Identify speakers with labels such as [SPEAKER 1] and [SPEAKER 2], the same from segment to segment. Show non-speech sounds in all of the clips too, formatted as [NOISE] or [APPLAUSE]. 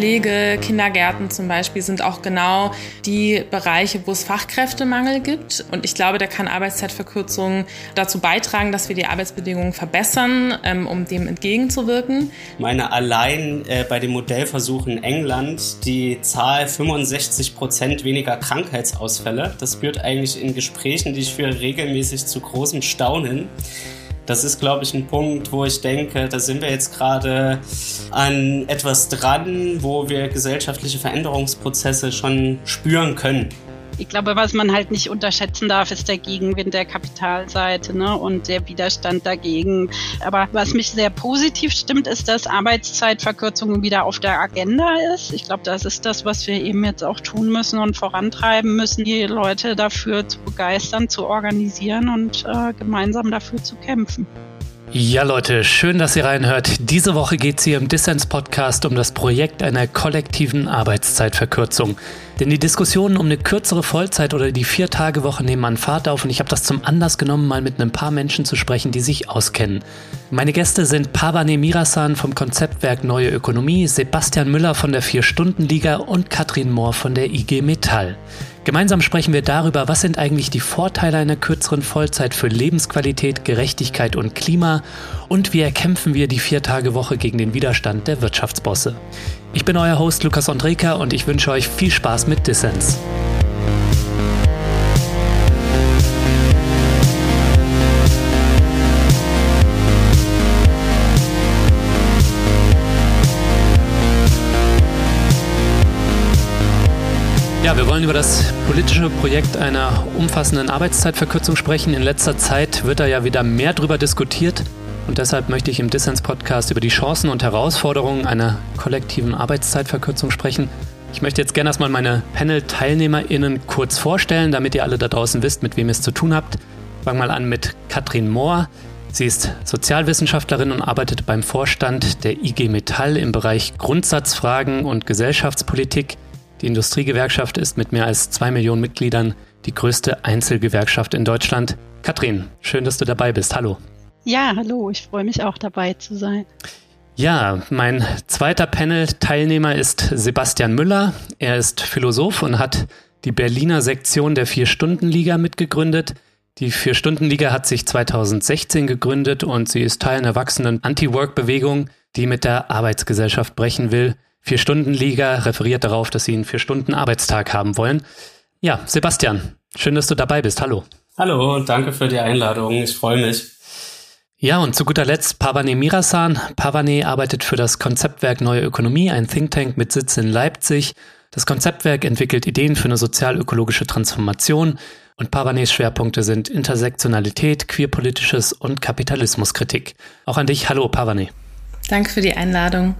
[SPEAKER 1] Pflege, Kindergärten zum Beispiel sind auch genau die Bereiche, wo es Fachkräftemangel gibt. Und ich glaube, da kann Arbeitszeitverkürzung dazu beitragen, dass wir die Arbeitsbedingungen verbessern, ähm, um dem entgegenzuwirken.
[SPEAKER 2] Ich meine, allein äh, bei dem Modellversuch in England die Zahl 65 Prozent weniger Krankheitsausfälle, das führt eigentlich in Gesprächen, die ich führe, regelmäßig zu großem Staunen das ist, glaube ich, ein Punkt, wo ich denke, da sind wir jetzt gerade an etwas dran, wo wir gesellschaftliche Veränderungsprozesse schon spüren können.
[SPEAKER 3] Ich glaube, was man halt nicht unterschätzen darf, ist der Gegenwind der Kapitalseite ne, und der Widerstand dagegen. Aber was mich sehr positiv stimmt, ist, dass Arbeitszeitverkürzung wieder auf der Agenda ist. Ich glaube, das ist das, was wir eben jetzt auch tun müssen und vorantreiben müssen, die Leute dafür zu begeistern, zu organisieren und äh, gemeinsam dafür zu kämpfen.
[SPEAKER 4] Ja, Leute, schön, dass ihr reinhört. Diese Woche geht es hier im Dissens-Podcast um das Projekt einer kollektiven Arbeitszeitverkürzung. Denn die Diskussionen um eine kürzere Vollzeit oder die Vier-Tage-Woche nehmen an Fahrt auf und ich habe das zum Anlass genommen, mal mit ein paar Menschen zu sprechen, die sich auskennen. Meine Gäste sind Pavane Mirasan vom Konzeptwerk Neue Ökonomie, Sebastian Müller von der Vier-Stunden-Liga und Katrin Mohr von der IG Metall. Gemeinsam sprechen wir darüber, was sind eigentlich die Vorteile einer kürzeren Vollzeit für Lebensqualität, Gerechtigkeit und Klima und wie erkämpfen wir die Vier-Tage-Woche gegen den Widerstand der Wirtschaftsbosse. Ich bin euer Host Lukas Andreka und ich wünsche euch viel Spaß mit Dissens. Ja, wir wollen über das politische Projekt einer umfassenden Arbeitszeitverkürzung sprechen. In letzter Zeit wird da ja wieder mehr drüber diskutiert. Und deshalb möchte ich im Dissens-Podcast über die Chancen und Herausforderungen einer kollektiven Arbeitszeitverkürzung sprechen. Ich möchte jetzt gerne erstmal meine Panel-TeilnehmerInnen kurz vorstellen, damit ihr alle da draußen wisst, mit wem ihr es zu tun habt. Fangen mal an mit Katrin Mohr. Sie ist Sozialwissenschaftlerin und arbeitet beim Vorstand der IG Metall im Bereich Grundsatzfragen und Gesellschaftspolitik. Die Industriegewerkschaft ist mit mehr als zwei Millionen Mitgliedern die größte Einzelgewerkschaft in Deutschland. Katrin, schön, dass du dabei bist. Hallo.
[SPEAKER 3] Ja, hallo, ich freue mich auch dabei zu sein.
[SPEAKER 4] Ja, mein zweiter Panel-Teilnehmer ist Sebastian Müller. Er ist Philosoph und hat die Berliner Sektion der Vier-Stunden-Liga mitgegründet. Die Vier-Stunden-Liga hat sich 2016 gegründet und sie ist Teil einer wachsenden Anti-Work-Bewegung, die mit der Arbeitsgesellschaft brechen will. Vier-Stunden-Liga referiert darauf, dass sie einen Vier-Stunden-Arbeitstag haben wollen. Ja, Sebastian, schön, dass du dabei bist. Hallo.
[SPEAKER 2] Hallo und danke für die Einladung. Ich freue mich.
[SPEAKER 4] Ja, und zu guter Letzt Pavane Mirasan. Pavane arbeitet für das Konzeptwerk Neue Ökonomie, ein Think Tank mit Sitz in Leipzig. Das Konzeptwerk entwickelt Ideen für eine sozial-ökologische Transformation und Pavanes Schwerpunkte sind Intersektionalität, queerpolitisches und Kapitalismuskritik. Auch an dich, hallo Pavane.
[SPEAKER 1] Danke für die Einladung.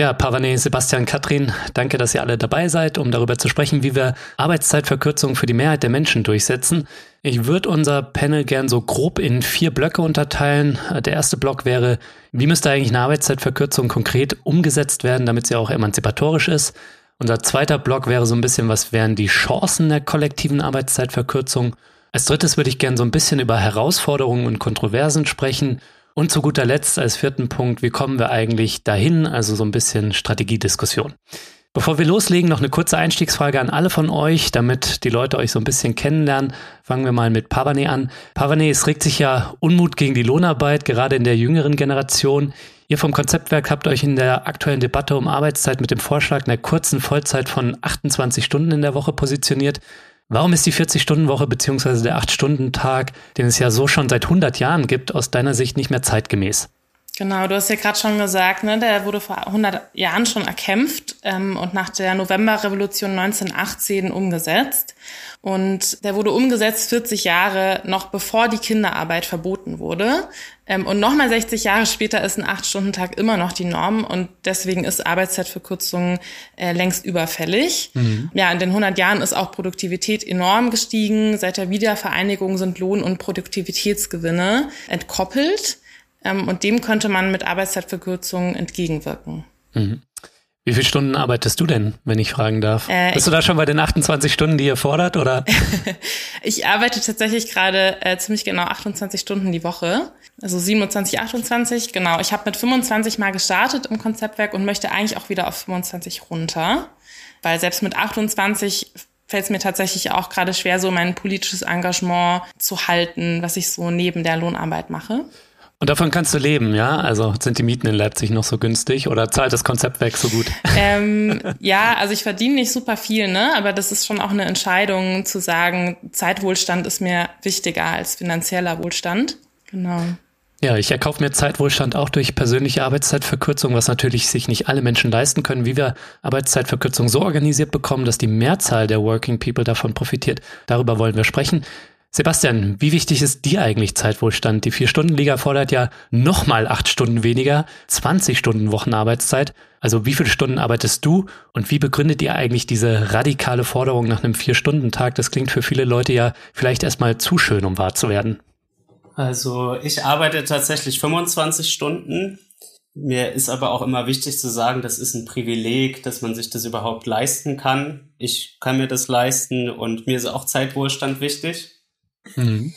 [SPEAKER 4] Ja, Pavane, Sebastian, Katrin, danke, dass ihr alle dabei seid, um darüber zu sprechen, wie wir Arbeitszeitverkürzung für die Mehrheit der Menschen durchsetzen. Ich würde unser Panel gern so grob in vier Blöcke unterteilen. Der erste Block wäre, wie müsste eigentlich eine Arbeitszeitverkürzung konkret umgesetzt werden, damit sie auch emanzipatorisch ist? Unser zweiter Block wäre so ein bisschen, was wären die Chancen der kollektiven Arbeitszeitverkürzung? Als drittes würde ich gern so ein bisschen über Herausforderungen und Kontroversen sprechen und zu guter Letzt als vierten Punkt, wie kommen wir eigentlich dahin? Also so ein bisschen Strategiediskussion. Bevor wir loslegen, noch eine kurze Einstiegsfrage an alle von euch, damit die Leute euch so ein bisschen kennenlernen. Fangen wir mal mit Pavane an. Pavane, es regt sich ja Unmut gegen die Lohnarbeit, gerade in der jüngeren Generation. Ihr vom Konzeptwerk habt euch in der aktuellen Debatte um Arbeitszeit mit dem Vorschlag einer kurzen Vollzeit von 28 Stunden in der Woche positioniert. Warum ist die 40-Stunden-Woche bzw. der 8-Stunden-Tag, den es ja so schon seit 100 Jahren gibt, aus deiner Sicht nicht mehr zeitgemäß?
[SPEAKER 1] Genau, du hast ja gerade schon gesagt, ne, der wurde vor 100 Jahren schon erkämpft ähm, und nach der Novemberrevolution 1918 umgesetzt. Und der wurde umgesetzt 40 Jahre noch bevor die Kinderarbeit verboten wurde. Ähm, und nochmal 60 Jahre später ist ein 8-Stunden-Tag immer noch die Norm und deswegen ist Arbeitszeitverkürzung äh, längst überfällig. Mhm. Ja, in den 100 Jahren ist auch Produktivität enorm gestiegen. Seit der Wiedervereinigung sind Lohn- und Produktivitätsgewinne entkoppelt. Ähm, und dem könnte man mit Arbeitszeitverkürzung entgegenwirken.
[SPEAKER 4] Mhm. Wie viele Stunden arbeitest du denn, wenn ich fragen darf? Äh, Bist du da schon bei den 28 Stunden, die ihr fordert, oder? [LAUGHS]
[SPEAKER 1] ich arbeite tatsächlich gerade äh, ziemlich genau 28 Stunden die Woche. Also 27, 28, genau. Ich habe mit 25 mal gestartet im Konzeptwerk und möchte eigentlich auch wieder auf 25 runter. Weil selbst mit 28 fällt es mir tatsächlich auch gerade schwer, so mein politisches Engagement zu halten, was ich so neben der Lohnarbeit mache.
[SPEAKER 4] Und davon kannst du leben, ja? Also sind die Mieten in Leipzig noch so günstig oder zahlt das Konzept weg so gut? [LAUGHS]
[SPEAKER 1] Ähm, ja, also ich verdiene nicht super viel, ne? Aber das ist schon auch eine Entscheidung zu sagen, Zeitwohlstand ist mir wichtiger als finanzieller Wohlstand. Genau.
[SPEAKER 4] Ja, ich erkaufe mir Zeitwohlstand auch durch persönliche Arbeitszeitverkürzung, was natürlich sich nicht alle Menschen leisten können, wie wir Arbeitszeitverkürzung so organisiert bekommen, dass die Mehrzahl der Working People davon profitiert. Darüber wollen wir sprechen. Sebastian, wie wichtig ist dir eigentlich Zeitwohlstand? Die Vier-Stunden-Liga fordert ja nochmal acht Stunden weniger, 20 Stunden Wochenarbeitszeit. Also wie viele Stunden arbeitest du und wie begründet ihr eigentlich diese radikale Forderung nach einem Vier-Stunden-Tag? Das klingt für viele Leute ja vielleicht erstmal zu schön, um wahr zu werden.
[SPEAKER 2] Also ich arbeite tatsächlich 25 Stunden. Mir ist aber auch immer wichtig zu sagen, das ist ein Privileg, dass man sich das überhaupt leisten kann. Ich kann mir das leisten und mir ist auch Zeitwohlstand wichtig. Mhm.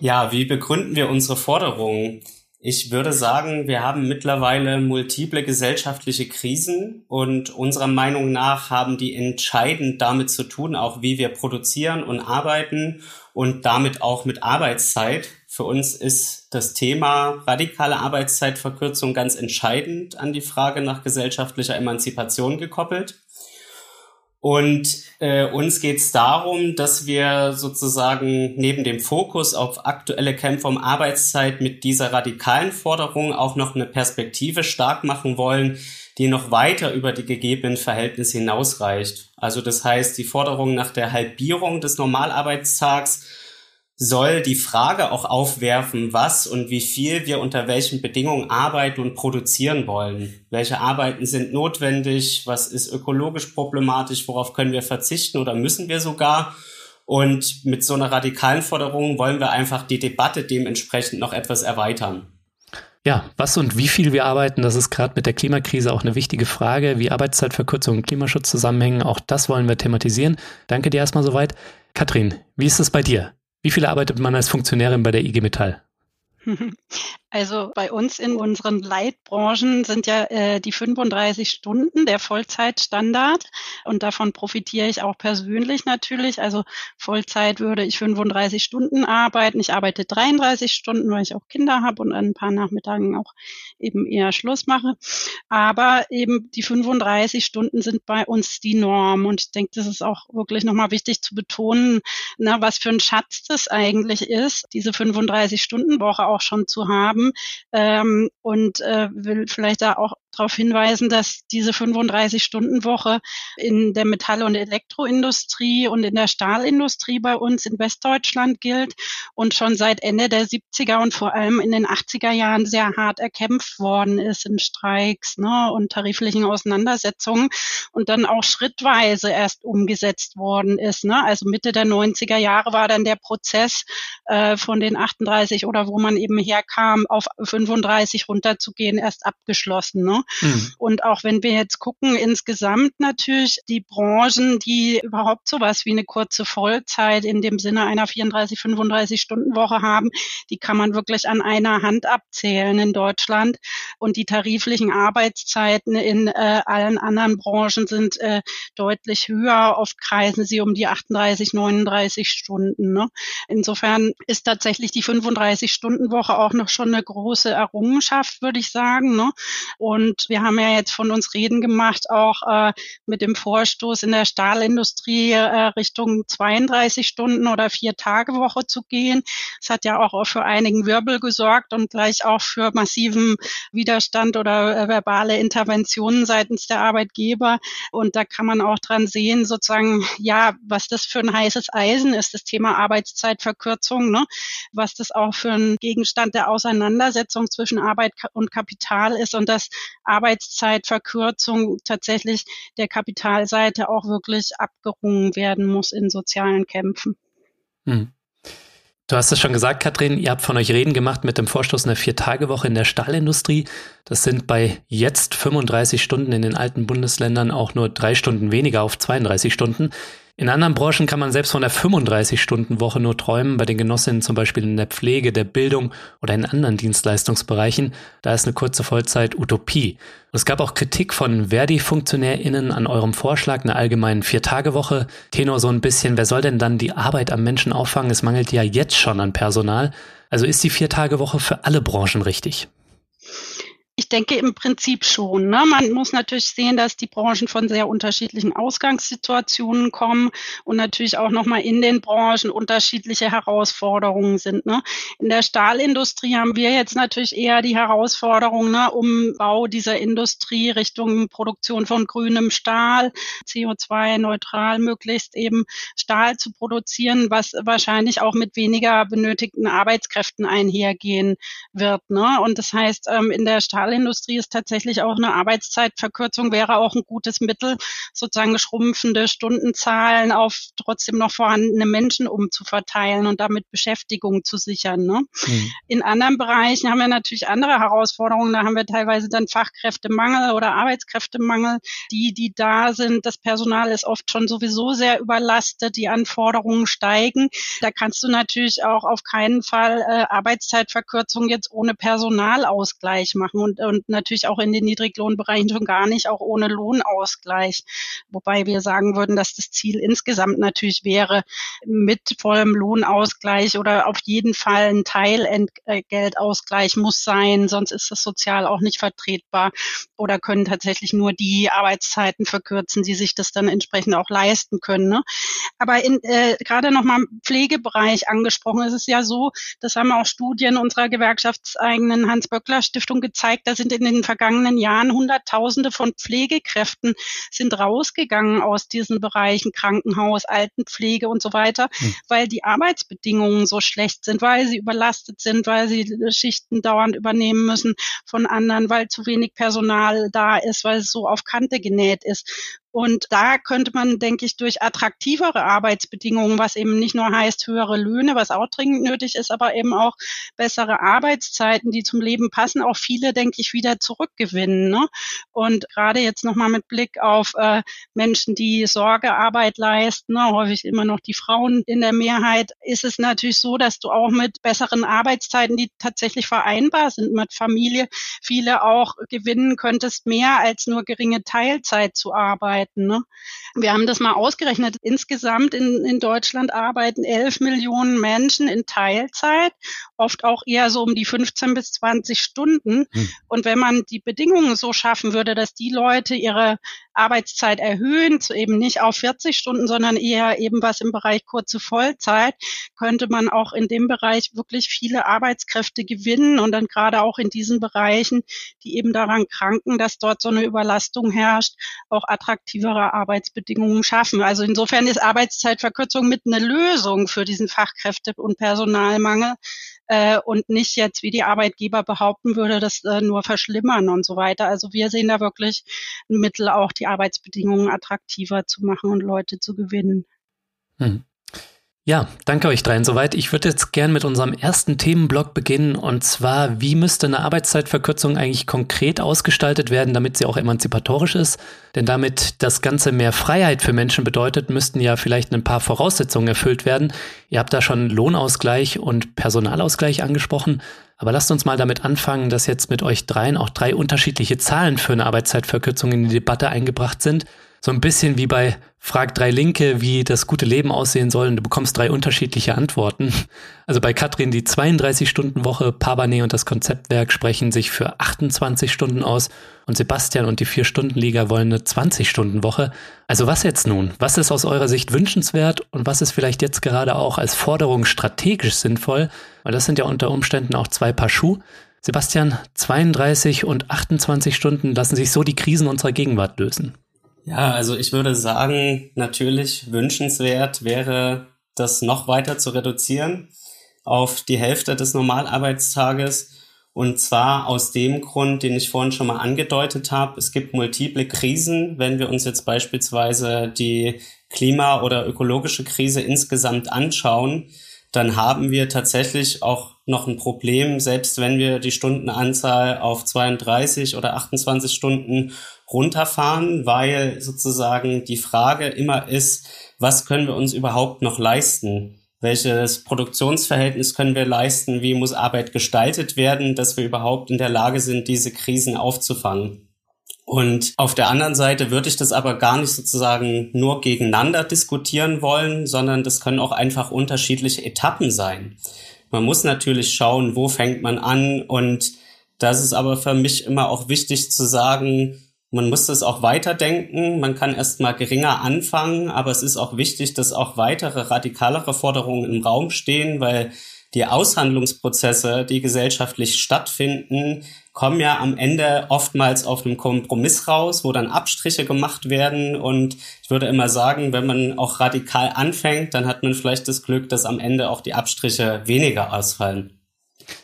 [SPEAKER 2] Ja, wie begründen wir unsere Forderungen? Ich würde sagen, wir haben mittlerweile multiple gesellschaftliche Krisen und unserer Meinung nach haben die entscheidend damit zu tun, auch wie wir produzieren und arbeiten und damit auch mit Arbeitszeit. Für uns ist das Thema radikale Arbeitszeitverkürzung ganz entscheidend an die Frage nach gesellschaftlicher Emanzipation gekoppelt. Und äh, uns geht es darum, dass wir sozusagen neben dem Fokus auf aktuelle Kämpfe um Arbeitszeit mit dieser radikalen Forderung auch noch eine Perspektive stark machen wollen, die noch weiter über die gegebenen Verhältnisse hinausreicht. Also das heißt, die Forderung nach der Halbierung des Normalarbeitstags soll die Frage auch aufwerfen, was und wie viel wir unter welchen Bedingungen arbeiten und produzieren wollen. Welche Arbeiten sind notwendig? Was ist ökologisch problematisch? Worauf können wir verzichten oder müssen wir sogar? Und mit so einer radikalen Forderung wollen wir einfach die Debatte dementsprechend noch etwas erweitern.
[SPEAKER 4] Ja, was und wie viel wir arbeiten, das ist gerade mit der Klimakrise auch eine wichtige Frage. Wie Arbeitszeitverkürzung und Klimaschutz zusammenhängen, auch das wollen wir thematisieren. Danke dir erstmal soweit. Katrin, wie ist es bei dir? Wie viele arbeitet man als Funktionärin bei der IG Metall? [LAUGHS]
[SPEAKER 3] Also bei uns in unseren Leitbranchen sind ja äh, die 35 Stunden der Vollzeitstandard und davon profitiere ich auch persönlich natürlich. Also Vollzeit würde ich 35 Stunden arbeiten. Ich arbeite 33 Stunden, weil ich auch Kinder habe und an ein paar Nachmittagen auch eben eher Schluss mache. Aber eben die 35 Stunden sind bei uns die Norm und ich denke, das ist auch wirklich nochmal wichtig zu betonen, na, was für ein Schatz das eigentlich ist, diese 35 Stunden Woche auch schon zu haben haben ähm, und äh, will vielleicht da auch darauf hinweisen, dass diese 35-Stunden-Woche in der Metall- und Elektroindustrie und in der Stahlindustrie bei uns in Westdeutschland gilt und schon seit Ende der 70er und vor allem in den 80er Jahren sehr hart erkämpft worden ist in Streiks ne, und tariflichen Auseinandersetzungen und dann auch schrittweise erst umgesetzt worden ist. Ne? Also Mitte der 90er Jahre war dann der Prozess äh, von den 38 oder wo man eben herkam, auf 35 runterzugehen, erst abgeschlossen. Ne? Mhm. Und auch wenn wir jetzt gucken, insgesamt natürlich die Branchen, die überhaupt sowas wie eine kurze Vollzeit in dem Sinne einer 34, 35 Stunden Woche haben, die kann man wirklich an einer Hand abzählen in Deutschland. Und die tariflichen Arbeitszeiten in äh, allen anderen Branchen sind äh, deutlich höher. Oft kreisen sie um die 38, 39 Stunden. Ne? Insofern ist tatsächlich die 35-Stunden-Woche auch noch schon eine große Errungenschaft, würde ich sagen. Ne? Und und wir haben ja jetzt von uns Reden gemacht, auch äh, mit dem Vorstoß in der Stahlindustrie äh, Richtung 32 Stunden oder vier Tage Woche zu gehen. Es hat ja auch für einigen Wirbel gesorgt und gleich auch für massiven Widerstand oder äh, verbale Interventionen seitens der Arbeitgeber. Und da kann man auch dran sehen, sozusagen, ja, was das für ein heißes Eisen ist, das Thema Arbeitszeitverkürzung, ne? was das auch für ein Gegenstand der Auseinandersetzung zwischen Arbeit und Kapital ist und dass Arbeitszeitverkürzung tatsächlich der Kapitalseite auch wirklich abgerungen werden muss in sozialen Kämpfen. Hm.
[SPEAKER 4] Du hast es schon gesagt, Katrin, ihr habt von euch Reden gemacht mit dem Vorstoß einer Vier-Tage-Woche in der Stahlindustrie. Das sind bei jetzt 35 Stunden in den alten Bundesländern auch nur drei Stunden weniger auf 32 Stunden. In anderen Branchen kann man selbst von der 35-Stunden-Woche nur träumen, bei den Genossinnen zum Beispiel in der Pflege, der Bildung oder in anderen Dienstleistungsbereichen. Da ist eine kurze Vollzeit Utopie. Es gab auch Kritik von Verdi-FunktionärInnen an eurem Vorschlag einer allgemeinen Vier-Tage-Woche. Tenor so ein bisschen, wer soll denn dann die Arbeit am Menschen auffangen? Es mangelt ja jetzt schon an Personal. Also ist die Vier-Tage-Woche für alle Branchen richtig?
[SPEAKER 3] Ich denke im Prinzip schon. Ne? Man muss natürlich sehen, dass die Branchen von sehr unterschiedlichen Ausgangssituationen kommen und natürlich auch nochmal in den Branchen unterschiedliche Herausforderungen sind. Ne? In der Stahlindustrie haben wir jetzt natürlich eher die Herausforderung, ne, um Bau dieser Industrie Richtung Produktion von grünem Stahl, CO2-neutral möglichst eben Stahl zu produzieren, was wahrscheinlich auch mit weniger benötigten Arbeitskräften einhergehen wird. Ne? Und das heißt, ähm, in der Stahl Stahlindustrie ist tatsächlich auch eine Arbeitszeitverkürzung, wäre auch ein gutes Mittel, sozusagen schrumpfende Stundenzahlen auf trotzdem noch vorhandene Menschen umzuverteilen und damit Beschäftigung zu sichern. Ne? Mhm. In anderen Bereichen haben wir natürlich andere Herausforderungen. Da haben wir teilweise dann Fachkräftemangel oder Arbeitskräftemangel. Die, die da sind, das Personal ist oft schon sowieso sehr überlastet, die Anforderungen steigen. Da kannst du natürlich auch auf keinen Fall äh, Arbeitszeitverkürzung jetzt ohne Personalausgleich machen. Und und, und natürlich auch in den Niedriglohnbereichen schon gar nicht, auch ohne Lohnausgleich. Wobei wir sagen würden, dass das Ziel insgesamt natürlich wäre, mit vollem Lohnausgleich oder auf jeden Fall ein Teilentgeltausgleich muss sein, sonst ist das sozial auch nicht vertretbar oder können tatsächlich nur die Arbeitszeiten verkürzen, die sich das dann entsprechend auch leisten können. Ne? Aber in, äh, gerade nochmal im Pflegebereich angesprochen, ist es ja so, das haben auch Studien unserer gewerkschaftseigenen Hans-Böckler-Stiftung gezeigt, gezeigt, da sind in den vergangenen Jahren Hunderttausende von Pflegekräften sind rausgegangen aus diesen Bereichen Krankenhaus, Altenpflege und so weiter, hm. weil die Arbeitsbedingungen so schlecht sind, weil sie überlastet sind, weil sie Schichten dauernd übernehmen müssen von anderen, weil zu wenig Personal da ist, weil es so auf Kante genäht ist. Und da könnte man, denke ich, durch attraktivere Arbeitsbedingungen, was eben nicht nur heißt höhere Löhne, was auch dringend nötig ist, aber eben auch bessere Arbeitszeiten, die zum Leben passen, auch viele, denke ich, wieder zurückgewinnen. Ne? Und gerade jetzt nochmal mit Blick auf äh, Menschen, die Sorgearbeit leisten, ne, häufig immer noch die Frauen in der Mehrheit, ist es natürlich so, dass du auch mit besseren Arbeitszeiten, die tatsächlich vereinbar sind mit Familie, viele auch gewinnen könntest, mehr als nur geringe Teilzeit zu arbeiten arbeiten. Ne? Wir haben das mal ausgerechnet. Insgesamt in, in Deutschland arbeiten 11 Millionen Menschen in Teilzeit, oft auch eher so um die 15 bis 20 Stunden. Hm. Und wenn man die Bedingungen so schaffen würde, dass die Leute ihre Arbeitszeit erhöhen, eben nicht auf 40 Stunden, sondern eher eben was im Bereich kurze Vollzeit, könnte man auch in dem Bereich wirklich viele Arbeitskräfte gewinnen und dann gerade auch in diesen Bereichen, die eben daran kranken, dass dort so eine Überlastung herrscht, auch attraktivere Arbeitsbedingungen schaffen. Also insofern ist Arbeitszeitverkürzung mit eine Lösung für diesen Fachkräfte- und Personalmangel äh, und nicht jetzt, wie die Arbeitgeber behaupten würde, das äh, nur verschlimmern und so weiter. Also wir sehen da wirklich ein Mittel, auch die Arbeitsbedingungen attraktiver zu machen und Leute zu gewinnen.
[SPEAKER 4] Hm. Ja, danke euch dreien soweit. Ich würde jetzt gern mit unserem ersten Themenblock beginnen und zwar, wie müsste eine Arbeitszeitverkürzung eigentlich konkret ausgestaltet werden, damit sie auch emanzipatorisch ist? Denn damit das Ganze mehr Freiheit für Menschen bedeutet, müssten ja vielleicht ein paar Voraussetzungen erfüllt werden. Ihr habt da schon Lohnausgleich und Personalausgleich angesprochen. Aber lasst uns mal damit anfangen, dass jetzt mit euch dreien auch drei unterschiedliche Zahlen für eine Arbeitszeitverkürzung in die Debatte eingebracht sind so ein bisschen wie bei Frag drei Linke, wie das gute Leben aussehen soll und du bekommst drei unterschiedliche Antworten. Also bei Katrin die 32-Stunden-Woche, Pabane und das Konzeptwerk sprechen sich für 28 Stunden aus und Sebastian und die Vier-Stunden-Liga wollen eine 20-Stunden-Woche. Also was jetzt nun? Was ist aus eurer Sicht wünschenswert und was ist vielleicht jetzt gerade auch als Forderung strategisch sinnvoll? Weil das sind ja unter Umständen auch zwei Paar Schuh. Sebastian, 32 und 28 Stunden lassen sich so die Krisen unserer Gegenwart lösen.
[SPEAKER 2] Ja, also ich würde sagen, natürlich wünschenswert wäre, das noch weiter zu reduzieren auf die Hälfte des Normalarbeitstages. Und zwar aus dem Grund, den ich vorhin schon mal angedeutet habe. Es gibt multiple Krisen. Wenn wir uns jetzt beispielsweise die Klima- oder ökologische Krise insgesamt anschauen, dann haben wir tatsächlich auch noch ein Problem, selbst wenn wir die Stundenanzahl auf 32 oder 28 Stunden runterfahren, weil sozusagen die Frage immer ist, was können wir uns überhaupt noch leisten? Welches Produktionsverhältnis können wir leisten? Wie muss Arbeit gestaltet werden, dass wir überhaupt in der Lage sind, diese Krisen aufzufangen? Und auf der anderen Seite würde ich das aber gar nicht sozusagen nur gegeneinander diskutieren wollen, sondern das können auch einfach unterschiedliche Etappen sein. Man muss natürlich schauen, wo fängt man an und das ist aber für mich immer auch wichtig zu sagen, man muss das auch weiterdenken. Man kann erstmal geringer anfangen, aber es ist auch wichtig, dass auch weitere radikalere Forderungen im Raum stehen, weil die Aushandlungsprozesse, die gesellschaftlich stattfinden, kommen ja am Ende oftmals auf einem Kompromiss raus, wo dann Abstriche gemacht werden. Und ich würde immer sagen, wenn man auch radikal anfängt, dann hat man vielleicht das Glück, dass am Ende auch die Abstriche weniger ausfallen.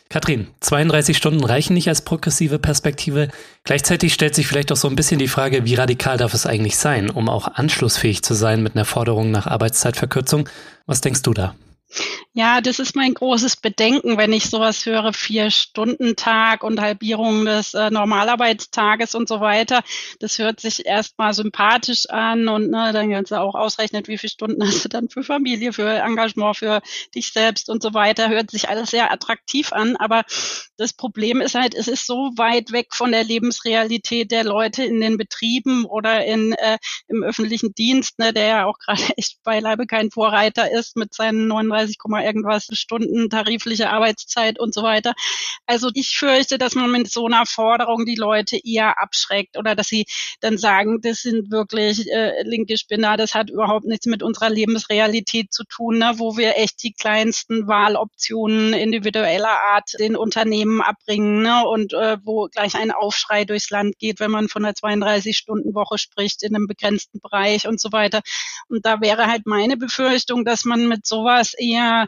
[SPEAKER 4] Katrin, 32 Stunden reichen nicht als progressive Perspektive. Gleichzeitig stellt sich vielleicht auch so ein bisschen die Frage, wie radikal darf es eigentlich sein, um auch anschlussfähig zu sein mit einer Forderung nach Arbeitszeitverkürzung. Was denkst du da?
[SPEAKER 3] Ja, das ist mein großes Bedenken, wenn ich sowas höre, vier Stunden Tag und Halbierung des äh, Normalarbeitstages und so weiter. Das hört sich erstmal sympathisch an und ne, dann kannst du auch ausrechnen, wie viele Stunden hast du dann für Familie, für Engagement, für dich selbst und so weiter. Hört sich alles sehr attraktiv an, aber das Problem ist halt, es ist so weit weg von der Lebensrealität der Leute in den Betrieben oder in, äh, im öffentlichen Dienst, ne, der ja auch [LAUGHS] gerade echt beileibe kein Vorreiter ist mit seinen 39, irgendwas Stunden tarifliche Arbeitszeit und so weiter. Also ich fürchte, dass man mit so einer Forderung die Leute eher abschreckt oder dass sie dann sagen, das sind wirklich äh, linke Spinner, das hat überhaupt nichts mit unserer Lebensrealität zu tun, ne, wo wir echt die kleinsten Wahloptionen individueller Art den Unternehmen abbringen ne, und äh, wo gleich ein Aufschrei durchs Land geht, wenn man von einer 32-Stunden-Woche spricht in einem begrenzten Bereich und so weiter. Und da wäre halt meine Befürchtung, dass man mit sowas eher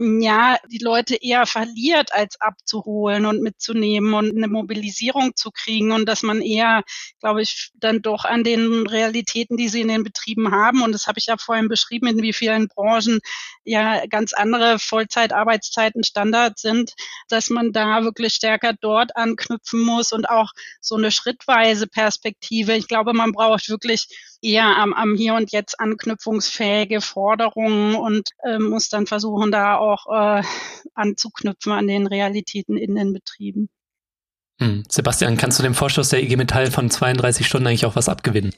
[SPEAKER 3] ja, die Leute eher verliert, als abzuholen und mitzunehmen und eine Mobilisierung zu kriegen und dass man eher, glaube ich, dann doch an den Realitäten, die sie in den Betrieben haben, und das habe ich ja vorhin beschrieben, in wie vielen Branchen ja ganz andere Vollzeitarbeitszeiten Standard sind, dass man da wirklich stärker dort anknüpfen muss und auch so eine schrittweise Perspektive. Ich glaube, man braucht wirklich eher am, am Hier und Jetzt anknüpfungsfähige Forderungen und äh, muss dann versuchen, da auch äh, anzuknüpfen an den Realitäten in den Betrieben.
[SPEAKER 4] Hm. Sebastian, kannst du dem Vorstoß der IG Metall von 32 Stunden eigentlich auch was abgewinnen?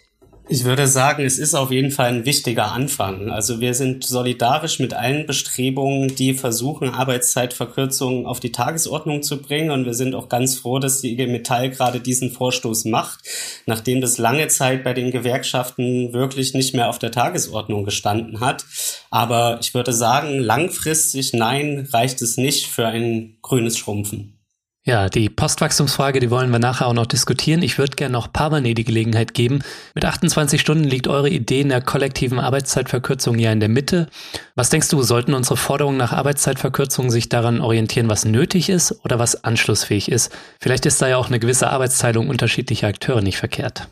[SPEAKER 2] Ich würde sagen, es ist auf jeden Fall ein wichtiger Anfang. Also wir sind solidarisch mit allen Bestrebungen, die versuchen, Arbeitszeitverkürzungen auf die Tagesordnung zu bringen. Und wir sind auch ganz froh, dass die IG Metall gerade diesen Vorstoß macht, nachdem das lange Zeit bei den Gewerkschaften wirklich nicht mehr auf der Tagesordnung gestanden hat. Aber ich würde sagen, langfristig nein, reicht es nicht für ein grünes Schrumpfen.
[SPEAKER 4] Ja, die Postwachstumsfrage, die wollen wir nachher auch noch diskutieren. Ich würde gerne noch Pavane die Gelegenheit geben. Mit 28 Stunden liegt eure Idee in der kollektiven Arbeitszeitverkürzung ja in der Mitte. Was denkst du, sollten unsere Forderungen nach Arbeitszeitverkürzung sich daran orientieren, was nötig ist oder was anschlussfähig ist? Vielleicht ist da ja auch eine gewisse Arbeitsteilung unterschiedlicher Akteure nicht verkehrt.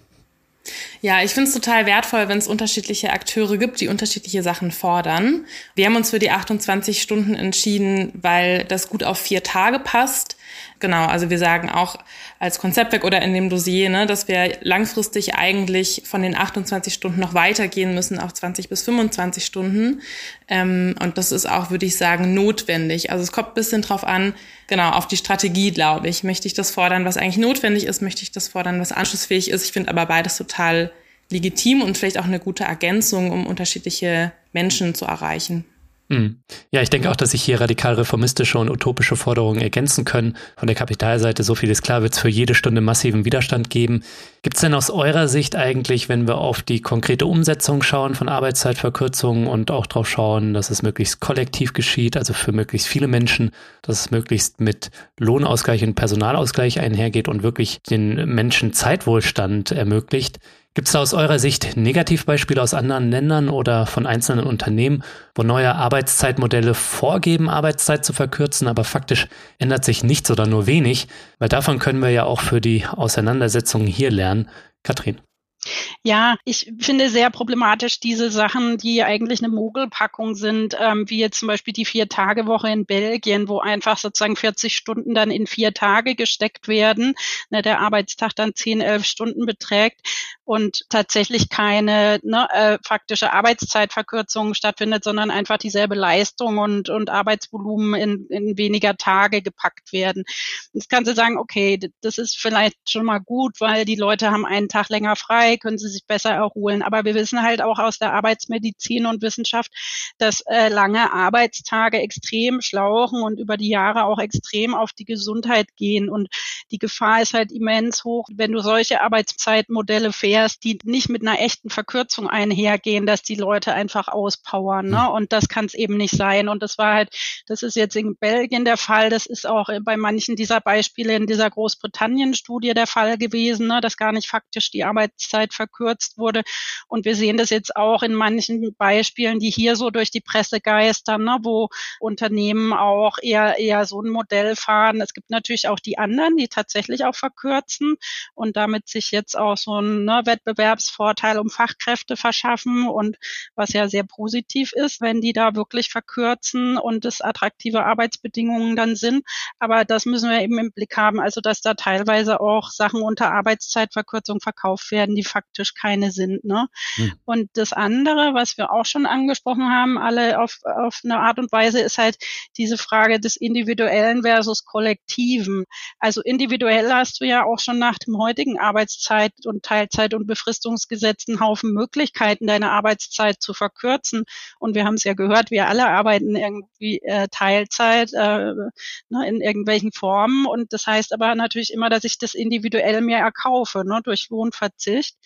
[SPEAKER 1] Ja, ich finde es total wertvoll, wenn es unterschiedliche Akteure gibt, die unterschiedliche Sachen fordern. Wir haben uns für die 28 Stunden entschieden, weil das gut auf vier Tage passt. Genau, also wir sagen auch als Konzeptwerk oder in dem Dossier, ne, dass wir langfristig eigentlich von den 28 Stunden noch weitergehen müssen auf 20 bis 25 Stunden. Ähm, und das ist auch, würde ich sagen, notwendig. Also es kommt ein bisschen drauf an, genau, auf die Strategie, glaube ich. Möchte ich das fordern, was eigentlich notwendig ist? Möchte ich das fordern, was anschlussfähig ist? Ich finde aber beides total legitim und vielleicht auch eine gute Ergänzung, um unterschiedliche Menschen zu erreichen.
[SPEAKER 4] Hm. Ja, ich denke auch, dass sich hier radikal reformistische und utopische Forderungen ergänzen können. Von der Kapitalseite, so viel ist klar, wird es für jede Stunde massiven Widerstand geben. Gibt es denn aus eurer Sicht eigentlich, wenn wir auf die konkrete Umsetzung schauen von Arbeitszeitverkürzungen und auch darauf schauen, dass es möglichst kollektiv geschieht, also für möglichst viele Menschen, dass es möglichst mit Lohnausgleich und Personalausgleich einhergeht und wirklich den Menschen Zeitwohlstand ermöglicht, Gibt es da aus eurer Sicht Negativbeispiele aus anderen Ländern oder von einzelnen Unternehmen, wo neue Arbeitszeitmodelle vorgeben, Arbeitszeit zu verkürzen, aber faktisch ändert sich nichts oder nur wenig? Weil davon können wir ja auch für die Auseinandersetzungen hier lernen. Katrin.
[SPEAKER 3] Ja, ich finde sehr problematisch diese Sachen, die eigentlich eine Mogelpackung sind, ähm, wie jetzt zum Beispiel die Vier-Tage-Woche in Belgien, wo einfach sozusagen 40 Stunden dann in vier Tage gesteckt werden, ne, der Arbeitstag dann 10, 11 Stunden beträgt und tatsächlich keine ne, äh, faktische Arbeitszeitverkürzung stattfindet, sondern einfach dieselbe Leistung und, und Arbeitsvolumen in, in weniger Tage gepackt werden. Jetzt kannst du sagen, okay, das ist vielleicht schon mal gut, weil die Leute haben einen Tag länger frei, können sie sich besser erholen. Aber wir wissen halt auch aus der Arbeitsmedizin und Wissenschaft, dass äh, lange Arbeitstage extrem schlauchen und über die Jahre auch extrem auf die Gesundheit gehen. Und die Gefahr ist halt immens hoch, wenn du solche Arbeitszeitmodelle fährst, die nicht mit einer echten Verkürzung einhergehen, dass die Leute einfach auspowern. Ne? Hm. Und das kann es eben nicht sein. Und das war halt, das ist jetzt in Belgien der Fall. Das ist auch bei manchen dieser Beispiele in dieser Großbritannien-Studie der Fall gewesen, ne? dass gar nicht faktisch die Arbeitszeit verkürzt wurde. Und wir sehen das jetzt auch in manchen Beispielen, die hier so durch die Presse geistern, ne, wo Unternehmen auch eher, eher so ein Modell fahren. Es gibt natürlich auch die anderen, die tatsächlich auch verkürzen und damit sich jetzt auch so einen ne, Wettbewerbsvorteil um Fachkräfte verschaffen und was ja sehr positiv ist, wenn die da wirklich verkürzen und es attraktive Arbeitsbedingungen dann sind. Aber das müssen wir eben im Blick haben, also dass da teilweise auch Sachen unter Arbeitszeitverkürzung verkauft werden, die faktisch keine sind. Ne? Hm. Und das andere, was wir auch schon angesprochen haben, alle auf, auf eine Art und Weise, ist halt diese Frage des Individuellen versus Kollektiven. Also individuell hast du ja auch schon nach dem heutigen Arbeitszeit- und Teilzeit- und Befristungsgesetz einen Haufen Möglichkeiten, deine Arbeitszeit zu verkürzen. Und wir haben es ja gehört, wir alle arbeiten irgendwie äh, Teilzeit äh, ne, in irgendwelchen Formen. Und das heißt aber natürlich immer, dass ich das individuell mir erkaufe, ne, durch Lohnverzicht.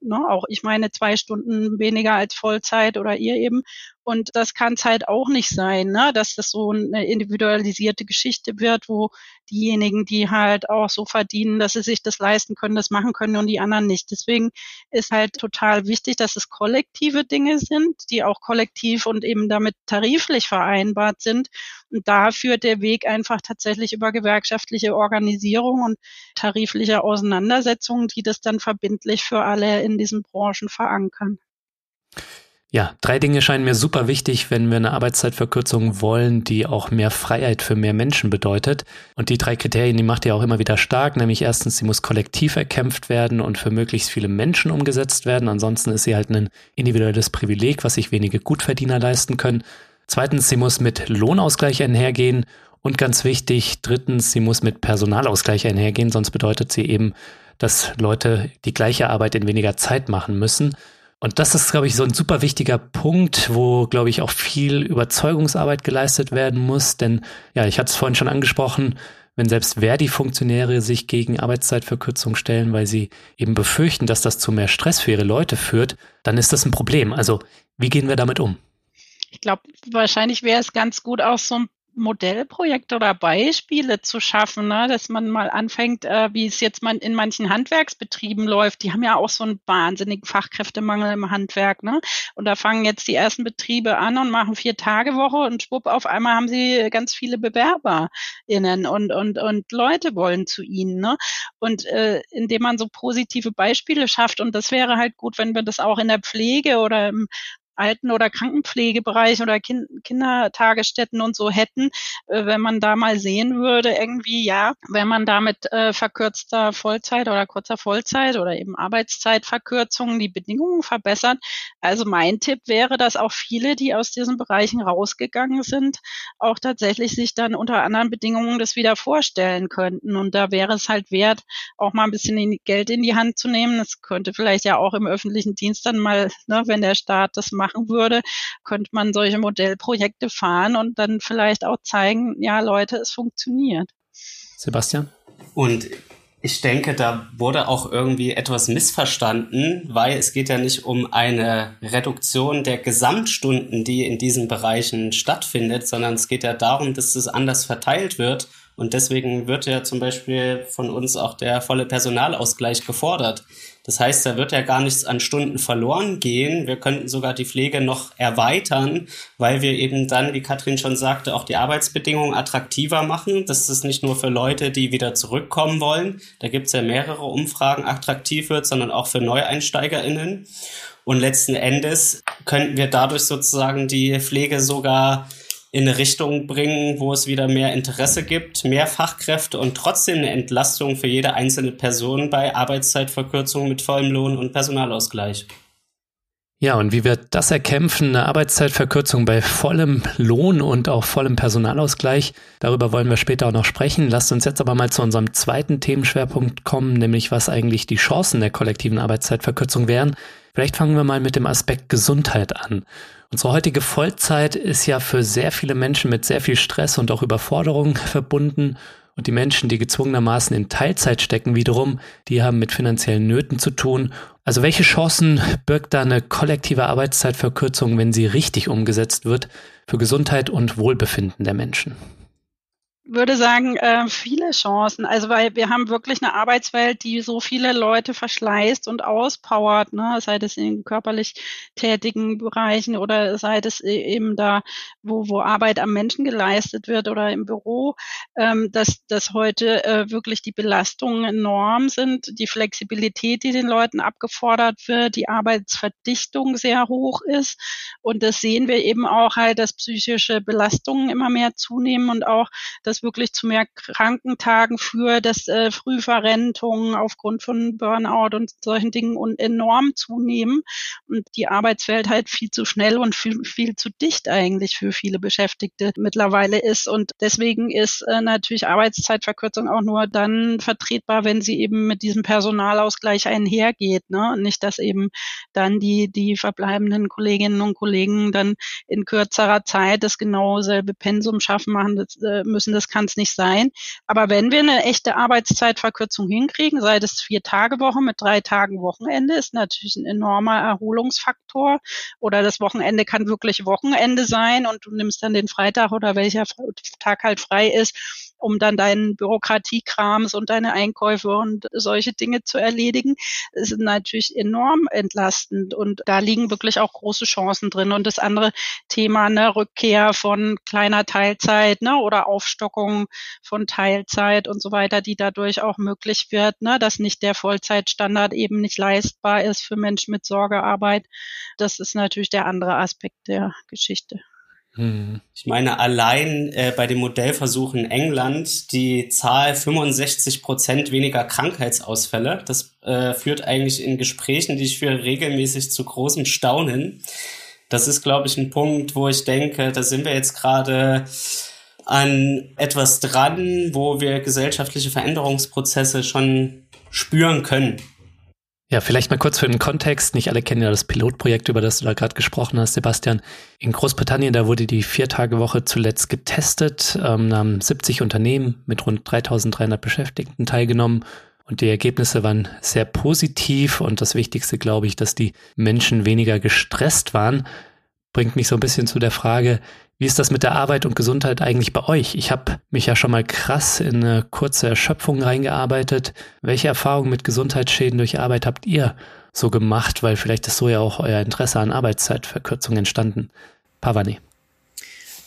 [SPEAKER 3] Ne, auch ich meine zwei Stunden weniger als Vollzeit oder ihr eben. Und das kann es halt auch nicht sein, ne? dass das so eine individualisierte Geschichte wird, wo diejenigen, die halt auch so verdienen, dass sie sich das leisten können, das machen können und die anderen nicht. Deswegen ist halt total wichtig, dass es kollektive Dinge sind, die auch kollektiv und eben damit tariflich vereinbart sind. Und da führt der Weg einfach tatsächlich über gewerkschaftliche Organisierung und tarifliche Auseinandersetzungen, die das dann verbindlich für alle in diesen Branchen verankern.
[SPEAKER 4] Ja, drei Dinge scheinen mir super wichtig, wenn wir eine Arbeitszeitverkürzung wollen, die auch mehr Freiheit für mehr Menschen bedeutet. Und die drei Kriterien, die macht ihr auch immer wieder stark, nämlich erstens, sie muss kollektiv erkämpft werden und für möglichst viele Menschen umgesetzt werden. Ansonsten ist sie halt ein individuelles Privileg, was sich wenige Gutverdiener leisten können. Zweitens, sie muss mit Lohnausgleich einhergehen. Und ganz wichtig, drittens, sie muss mit Personalausgleich einhergehen, sonst bedeutet sie eben, dass Leute die gleiche Arbeit in weniger Zeit machen müssen. Und das ist, glaube ich, so ein super wichtiger Punkt, wo, glaube ich, auch viel Überzeugungsarbeit geleistet werden muss. Denn, ja, ich hatte es vorhin schon angesprochen, wenn selbst Verdi-Funktionäre sich gegen Arbeitszeitverkürzung stellen, weil sie eben befürchten, dass das zu mehr Stress für ihre Leute führt, dann ist das ein Problem. Also, wie gehen wir damit um?
[SPEAKER 3] Ich glaube, wahrscheinlich wäre es ganz gut, auch so ein Modellprojekte oder Beispiele zu schaffen, ne? dass man mal anfängt, äh, wie es jetzt man in manchen Handwerksbetrieben läuft. Die haben ja auch so einen wahnsinnigen Fachkräftemangel im Handwerk. Ne? Und da fangen jetzt die ersten Betriebe an und machen vier Tage Woche und schwupp, auf einmal haben sie ganz viele BewerberInnen und, und, und Leute wollen zu ihnen. Ne? Und äh, indem man so positive Beispiele schafft, und das wäre halt gut, wenn wir das auch in der Pflege oder im Alten- oder Krankenpflegebereich oder kind Kindertagesstätten und so hätten, äh, wenn man da mal sehen würde, irgendwie, ja, wenn man da mit äh, verkürzter Vollzeit oder kurzer Vollzeit oder eben Arbeitszeitverkürzungen die Bedingungen verbessert. Also mein Tipp wäre, dass auch viele, die aus diesen Bereichen rausgegangen sind, auch tatsächlich sich dann unter anderen Bedingungen das wieder vorstellen könnten. Und da wäre es halt wert, auch mal ein bisschen Geld in die Hand zu nehmen. Das könnte vielleicht ja auch im öffentlichen Dienst dann mal, ne, wenn der Staat das macht, machen würde, könnte man solche Modellprojekte fahren und dann vielleicht auch zeigen, ja Leute, es funktioniert.
[SPEAKER 4] Sebastian?
[SPEAKER 2] Und ich denke, da wurde auch irgendwie etwas missverstanden, weil es geht ja nicht um eine Reduktion der Gesamtstunden, die in diesen Bereichen stattfindet, sondern es geht ja darum, dass es anders verteilt wird Und deswegen wird ja zum Beispiel von uns auch der volle Personalausgleich gefordert. Das heißt, da wird ja gar nichts an Stunden verloren gehen. Wir könnten sogar die Pflege noch erweitern, weil wir eben dann, wie Katrin schon sagte, auch die Arbeitsbedingungen attraktiver machen. Das ist nicht nur für Leute, die wieder zurückkommen wollen. Da gibt es ja mehrere Umfragen attraktiv wird, sondern auch für NeueinsteigerInnen. Und letzten Endes könnten wir dadurch sozusagen die Pflege sogar in eine Richtung bringen, wo es wieder mehr Interesse gibt, mehr Fachkräfte und trotzdem eine Entlastung für jede einzelne Person bei Arbeitszeitverkürzung mit vollem Lohn und Personalausgleich.
[SPEAKER 4] Ja, und wie wir das erkämpfen, eine Arbeitszeitverkürzung bei vollem Lohn und auch vollem Personalausgleich, darüber wollen wir später auch noch sprechen. Lasst uns jetzt aber mal zu unserem zweiten Themenschwerpunkt kommen, nämlich was eigentlich die Chancen der kollektiven Arbeitszeitverkürzung wären. Vielleicht fangen wir mal mit dem Aspekt Gesundheit an. Unsere heutige Vollzeit ist ja für sehr viele Menschen mit sehr viel Stress und auch Überforderung verbunden. Und die Menschen, die gezwungenermaßen in Teilzeit stecken, wiederum, die haben mit finanziellen Nöten zu tun. Also welche Chancen birgt da eine kollektive Arbeitszeitverkürzung, wenn sie richtig umgesetzt wird, für Gesundheit und Wohlbefinden der Menschen?
[SPEAKER 3] Würde sagen, äh, viele Chancen. Also weil wir haben wirklich eine Arbeitswelt, die so viele Leute verschleißt und auspowert, ne? sei es in körperlich tätigen Bereichen oder sei es e-, eben da, wo, wo Arbeit am Menschen geleistet wird oder im Büro, ähm, dass, dass heute äh, wirklich die Belastungen enorm sind, die Flexibilität, die den Leuten abgefordert wird, die Arbeitsverdichtung sehr hoch ist. Und das sehen wir eben auch halt, dass psychische Belastungen immer mehr zunehmen und auch, dass das wirklich zu mehr Krankentagen führt, dass äh, Frühverrentungen aufgrund von Burnout und solchen Dingen und enorm zunehmen und die Arbeitswelt halt viel zu schnell und viel, viel zu dicht eigentlich für viele Beschäftigte mittlerweile ist. Und deswegen ist äh, natürlich Arbeitszeitverkürzung auch nur dann vertretbar, wenn sie eben mit diesem Personalausgleich einhergeht. Ne? Nicht, dass eben dann die, die verbleibenden Kolleginnen und Kollegen dann in kürzerer Zeit das genau selbe Pensum schaffen machen das, äh, müssen. Das das kann es nicht sein. Aber wenn wir eine echte Arbeitszeitverkürzung hinkriegen, sei das vier Tage Woche mit drei Tagen Wochenende, ist natürlich ein enormer Erholungsfaktor. Oder das Wochenende kann wirklich Wochenende sein und du nimmst dann den Freitag oder welcher Tag halt frei ist um dann deinen Bürokratiekrams und deine Einkäufe und solche Dinge zu erledigen, ist natürlich enorm entlastend und da liegen wirklich auch große Chancen drin. Und das andere Thema, ne, Rückkehr von kleiner Teilzeit ne, oder Aufstockung von Teilzeit und so weiter, die dadurch auch möglich wird, ne, dass nicht der Vollzeitstandard eben nicht leistbar ist für Menschen mit Sorgearbeit. Das ist natürlich der andere Aspekt der Geschichte.
[SPEAKER 2] Hm. Ich meine, allein äh, bei dem Modellversuch in England die Zahl 65 Prozent weniger Krankheitsausfälle, das äh, führt eigentlich in Gesprächen, die ich führe, regelmäßig zu großem Staunen. Das ist, glaube ich, ein Punkt, wo ich denke, da sind wir jetzt gerade an etwas dran, wo wir gesellschaftliche Veränderungsprozesse schon spüren können.
[SPEAKER 4] Ja, vielleicht mal kurz für den Kontext. Nicht alle kennen ja das Pilotprojekt, über das du da gerade gesprochen hast, Sebastian. In Großbritannien, da wurde die Viertagewoche zuletzt getestet. Ähm, haben 70 Unternehmen mit rund 3300 Beschäftigten teilgenommen. Und die Ergebnisse waren sehr positiv. Und das Wichtigste, glaube ich, dass die Menschen weniger gestresst waren. Bringt mich so ein bisschen zu der Frage, wie ist das mit der Arbeit und Gesundheit eigentlich bei euch? Ich habe mich ja schon mal krass in eine kurze Erschöpfung reingearbeitet. Welche Erfahrungen mit Gesundheitsschäden durch Arbeit habt ihr so gemacht? Weil vielleicht ist so ja auch euer Interesse an Arbeitszeitverkürzung entstanden. Pavani.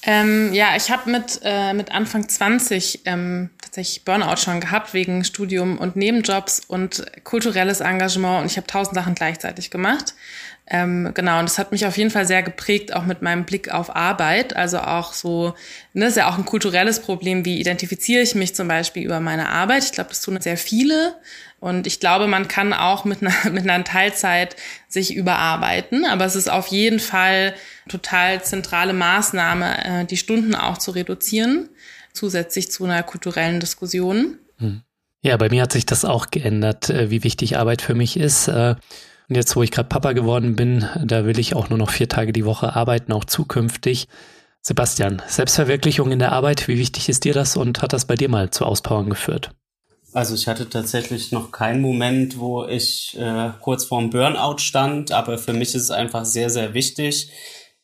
[SPEAKER 1] Ähm, ja, ich habe mit, äh, mit Anfang 20 ähm, tatsächlich Burnout schon gehabt wegen Studium und Nebenjobs und kulturelles Engagement und ich habe tausend Sachen gleichzeitig gemacht. Ähm, genau, und das hat mich auf jeden Fall sehr geprägt, auch mit meinem Blick auf Arbeit. Also auch so, ne, ist ja auch ein kulturelles Problem, wie identifiziere ich mich zum Beispiel über meine Arbeit. Ich glaube, das tun sehr viele. Und ich glaube, man kann auch mit einer, [LAUGHS] mit einer Teilzeit sich überarbeiten. Aber es ist auf jeden Fall total zentrale Maßnahme, äh, die Stunden auch zu reduzieren, zusätzlich zu einer kulturellen Diskussion.
[SPEAKER 4] Hm. Ja, bei mir hat sich das auch geändert, äh, wie wichtig Arbeit für mich ist. Und jetzt, wo ich gerade Papa geworden bin, da will ich auch nur noch vier Tage die Woche arbeiten, auch zukünftig. Sebastian, Selbstverwirklichung in der Arbeit, wie wichtig ist dir das und hat das bei dir mal zu Auspowern geführt?
[SPEAKER 2] Also ich hatte tatsächlich noch keinen Moment, wo ich äh, kurz vorm Burnout stand, aber für mich ist es einfach sehr, sehr wichtig,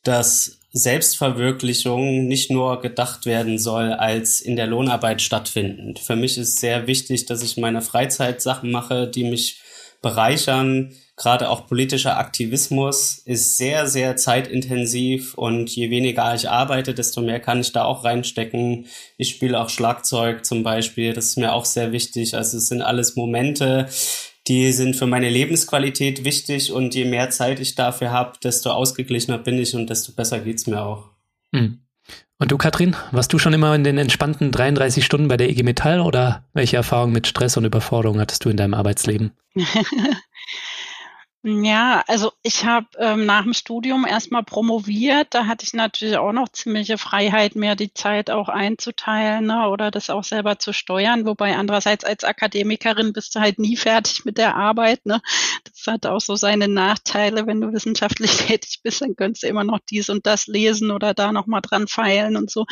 [SPEAKER 2] dass Selbstverwirklichung nicht nur gedacht werden soll als in der Lohnarbeit stattfindend. Für mich ist sehr wichtig, dass ich meine Freizeit Sachen mache, die mich bereichern. Gerade auch politischer Aktivismus ist sehr, sehr zeitintensiv und je weniger ich arbeite, desto mehr kann ich da auch reinstecken. Ich spiele auch Schlagzeug zum Beispiel, das ist mir auch sehr wichtig. Also es sind alles Momente, die sind für meine Lebensqualität wichtig und je mehr Zeit ich dafür habe, desto ausgeglichener bin ich und desto besser geht's mir auch.
[SPEAKER 4] Hm. Und du, Katrin, warst du schon immer in den entspannten 33 Stunden bei der IG Metall oder welche Erfahrungen mit Stress und Überforderung hattest du in deinem Arbeitsleben? [LAUGHS]
[SPEAKER 3] Ja, also ich habe ähm, nach dem Studium erstmal promoviert. Da hatte ich natürlich auch noch ziemliche Freiheit, mehr die Zeit auch einzuteilen ne, oder das auch selber zu steuern. Wobei andererseits als Akademikerin bist du halt nie fertig mit der Arbeit. Ne? Das hat auch so seine Nachteile. Wenn du wissenschaftlich [LAUGHS] tätig bist, dann könntest du immer noch dies und das lesen oder da nochmal dran feilen und so.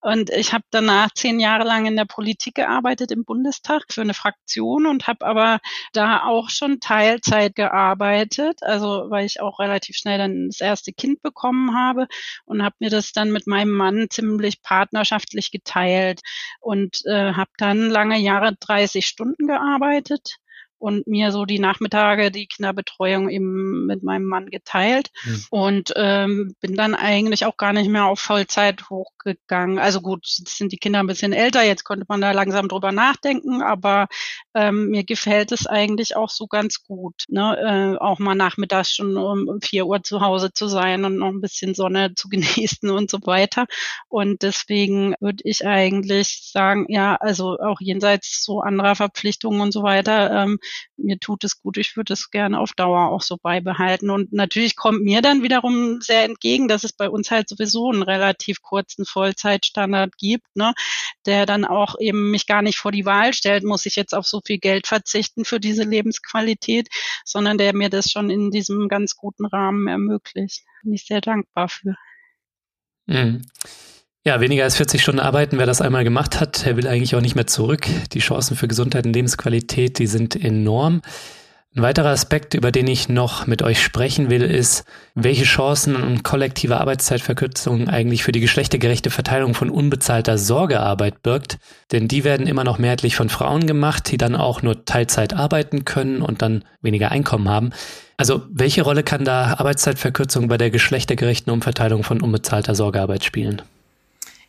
[SPEAKER 3] Und ich habe danach zehn Jahre lang in der Politik gearbeitet im Bundestag für eine Fraktion und habe aber da auch schon Teilzeit gearbeitet gearbeitet, also weil ich auch relativ schnell dann das erste Kind bekommen habe und habe mir das dann mit meinem Mann ziemlich partnerschaftlich geteilt und äh, habe dann lange Jahre 30 Stunden gearbeitet und mir so die Nachmittage die Kinderbetreuung eben mit meinem Mann geteilt mhm. und ähm, bin dann eigentlich auch gar nicht mehr auf Vollzeit hochgegangen. Also gut, jetzt sind die Kinder ein bisschen älter, jetzt konnte man da langsam drüber nachdenken, aber ähm, mir gefällt es eigentlich auch so ganz gut, ne? äh, auch mal nachmittags schon um vier Uhr zu Hause zu sein und noch ein bisschen Sonne [LAUGHS] zu genießen und so weiter. Und deswegen würde ich eigentlich sagen, ja, also auch jenseits so anderer Verpflichtungen und so weiter, ähm, mir tut es gut, ich würde es gerne auf Dauer auch so beibehalten. Und natürlich kommt mir dann wiederum sehr entgegen, dass es bei uns halt sowieso einen relativ kurzen Vollzeitstandard gibt, ne, der dann auch eben mich gar nicht vor die Wahl stellt, muss ich jetzt auf so viel Geld verzichten für diese Lebensqualität, sondern der mir das schon in diesem ganz guten Rahmen ermöglicht. Bin ich sehr dankbar für.
[SPEAKER 4] Mhm. Ja, weniger als 40 Stunden arbeiten, wer das einmal gemacht hat, der will eigentlich auch nicht mehr zurück. Die Chancen für Gesundheit und Lebensqualität, die sind enorm. Ein weiterer Aspekt, über den ich noch mit euch sprechen will, ist, welche Chancen und kollektive Arbeitszeitverkürzung eigentlich für die geschlechtergerechte Verteilung von unbezahlter Sorgearbeit birgt. Denn die werden immer noch mehrheitlich von Frauen gemacht, die dann auch nur Teilzeit arbeiten können und dann weniger Einkommen haben. Also welche Rolle kann da Arbeitszeitverkürzung bei der geschlechtergerechten Umverteilung von unbezahlter Sorgearbeit spielen?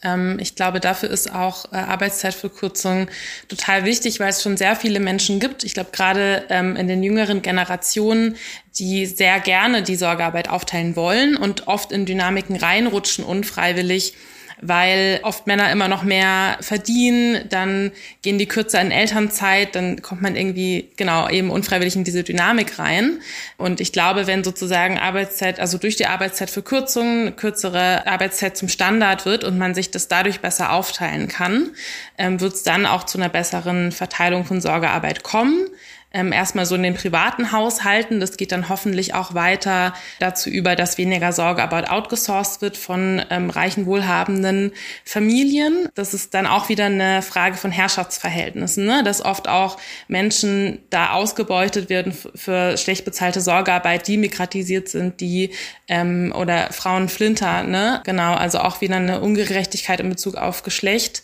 [SPEAKER 1] Ähm, ich glaube, dafür ist auch äh, Arbeitszeitverkürzung total wichtig, weil es schon sehr viele Menschen gibt. Ich glaube, gerade ähm, in den jüngeren Generationen, die sehr gerne die Sorgearbeit aufteilen wollen und oft in Dynamiken reinrutschen, unfreiwillig, weil oft Männer immer noch mehr verdienen, dann gehen die kürzer in Elternzeit, dann kommt man irgendwie genau eben unfreiwillig in diese Dynamik rein. Und ich glaube, wenn sozusagen Arbeitszeit, also durch die Arbeitszeitverkürzung, kürzere Arbeitszeit zum Standard wird und man sich das dadurch besser aufteilen kann, ähm, wird es dann auch zu einer besseren Verteilung von Sorgearbeit kommen ähm, erstmal so in den privaten Haushalten. Das geht dann hoffentlich auch weiter dazu über, dass weniger Sorgearbeit outgesourced wird von ähm, reichen, wohlhabenden Familien. Das ist dann auch wieder eine Frage von Herrschaftsverhältnissen, ne? dass oft auch Menschen da ausgebeutet werden für schlecht bezahlte Sorgearbeit, die migratisiert sind, die ähm, oder Frauen Flinter, ne? Genau, also auch wieder eine Ungerechtigkeit in Bezug auf Geschlecht.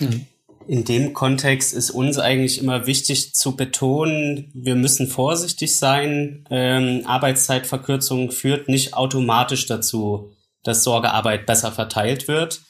[SPEAKER 2] Mhm. In dem Kontext ist uns eigentlich immer wichtig zu betonen, wir müssen vorsichtig sein. Ähm, Arbeitszeitverkürzung führt nicht automatisch dazu, dass Sorgearbeit besser verteilt wird.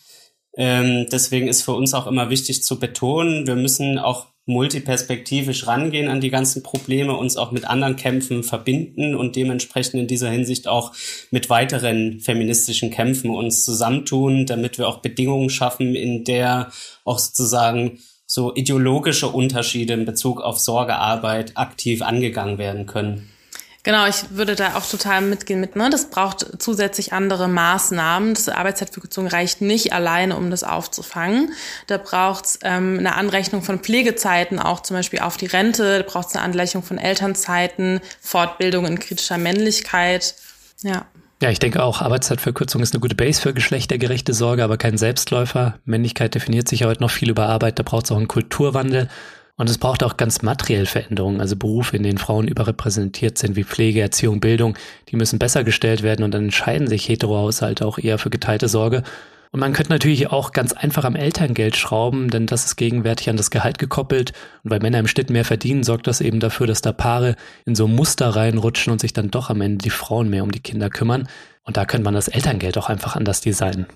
[SPEAKER 2] Ähm, deswegen ist für uns auch immer wichtig zu betonen, wir müssen auch multiperspektivisch rangehen an die ganzen Probleme, uns auch mit anderen Kämpfen verbinden und dementsprechend in dieser Hinsicht auch mit weiteren feministischen Kämpfen uns zusammentun, damit wir auch Bedingungen schaffen, in der auch sozusagen so ideologische Unterschiede in Bezug auf Sorgearbeit aktiv angegangen werden können.
[SPEAKER 1] Genau, ich würde da auch total mitgehen mit, ne? Das braucht zusätzlich andere Maßnahmen. Das Arbeitszeitverkürzung reicht nicht alleine, um das aufzufangen. Da braucht es ähm, eine Anrechnung von Pflegezeiten, auch zum Beispiel auf die Rente. Da braucht es eine Anrechnung von Elternzeiten, Fortbildung in kritischer Männlichkeit. Ja.
[SPEAKER 4] Ja, ich denke auch, Arbeitszeitverkürzung ist eine gute Base für geschlechtergerechte Sorge, aber kein Selbstläufer. Männlichkeit definiert sich ja heute noch viel über Arbeit, da braucht es auch einen Kulturwandel. Und es braucht auch ganz materiell Veränderungen, also Berufe, in denen Frauen überrepräsentiert sind, wie Pflege, Erziehung, Bildung, die müssen besser gestellt werden und dann entscheiden sich Heterohaushalte auch eher für geteilte Sorge. Und man könnte natürlich auch ganz einfach am Elterngeld schrauben, denn das ist gegenwärtig an das Gehalt gekoppelt. Und weil Männer im Schnitt mehr verdienen, sorgt das eben dafür, dass da Paare in so Muster reinrutschen und sich dann doch am Ende die Frauen mehr um die Kinder kümmern. Und da könnte man das Elterngeld auch einfach anders designen.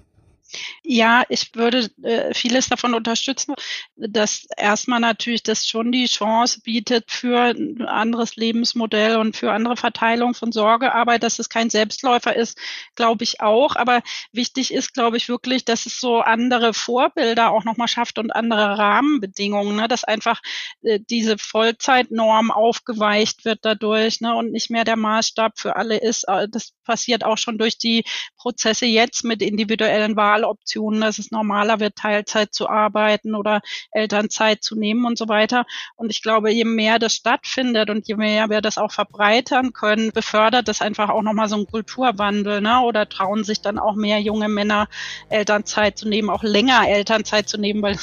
[SPEAKER 3] Ja, ich würde äh, vieles davon unterstützen, dass erstmal natürlich das schon die Chance bietet für ein anderes Lebensmodell und für andere Verteilung von Sorgearbeit, dass es kein Selbstläufer ist, glaube ich auch. Aber wichtig ist, glaube ich, wirklich, dass es so andere Vorbilder auch nochmal schafft und andere Rahmenbedingungen, ne? dass einfach äh, diese Vollzeitnorm aufgeweicht wird dadurch ne? und nicht mehr der Maßstab für alle ist. Äh, das passiert auch schon durch die Prozesse jetzt mit individuellen Wahloptionen, dass es normaler wird, Teilzeit zu arbeiten oder Elternzeit zu nehmen und so weiter. Und ich glaube, je mehr das stattfindet und je mehr wir das auch verbreitern können, befördert das einfach auch nochmal so einen Kulturwandel, ne? Oder trauen sich dann auch mehr junge Männer Elternzeit zu nehmen, auch länger Elternzeit zu nehmen, weil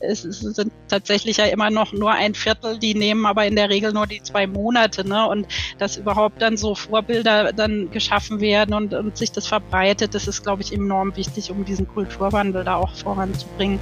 [SPEAKER 3] es, [LAUGHS] sind tatsächlich ja immer noch nur ein Viertel, die nehmen aber in der Regel nur die zwei Monate, ne? Und dass überhaupt dann so Vorbilder dann geschaffen werden und, und sich das verbreitet, das ist, glaube ich, enorm wichtig, um die diesen Kulturwandel da auch voranzubringen.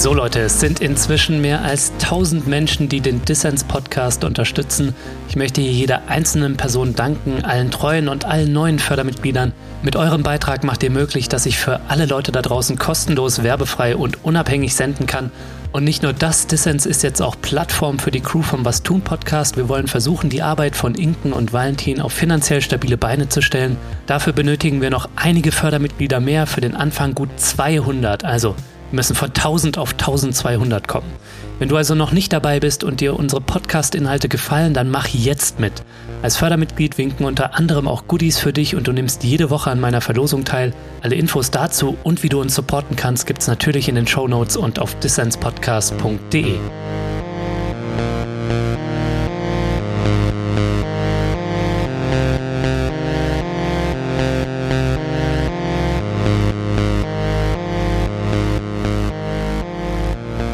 [SPEAKER 4] So Leute, es sind inzwischen mehr als 1000 Menschen, die den Dissens Podcast unterstützen. Ich möchte hier jeder einzelnen Person danken, allen treuen und allen neuen Fördermitgliedern. Mit eurem Beitrag macht ihr möglich, dass ich für alle Leute da draußen kostenlos, werbefrei und unabhängig senden kann. Und nicht nur das, Dissens ist jetzt auch Plattform für die Crew vom Was tun Podcast. Wir wollen versuchen, die Arbeit von Inken und Valentin auf finanziell stabile Beine zu stellen. Dafür benötigen wir noch einige Fördermitglieder mehr, für den Anfang gut 200. Also müssen von 1000 auf 1200 kommen. Wenn du also noch nicht dabei bist und dir unsere Podcast-Inhalte gefallen, dann mach jetzt mit. Als Fördermitglied winken unter anderem auch Goodies für dich und du nimmst jede Woche an meiner Verlosung teil. Alle Infos dazu und wie du uns supporten kannst, gibt's natürlich in den Show Notes und auf dissenspodcast.de.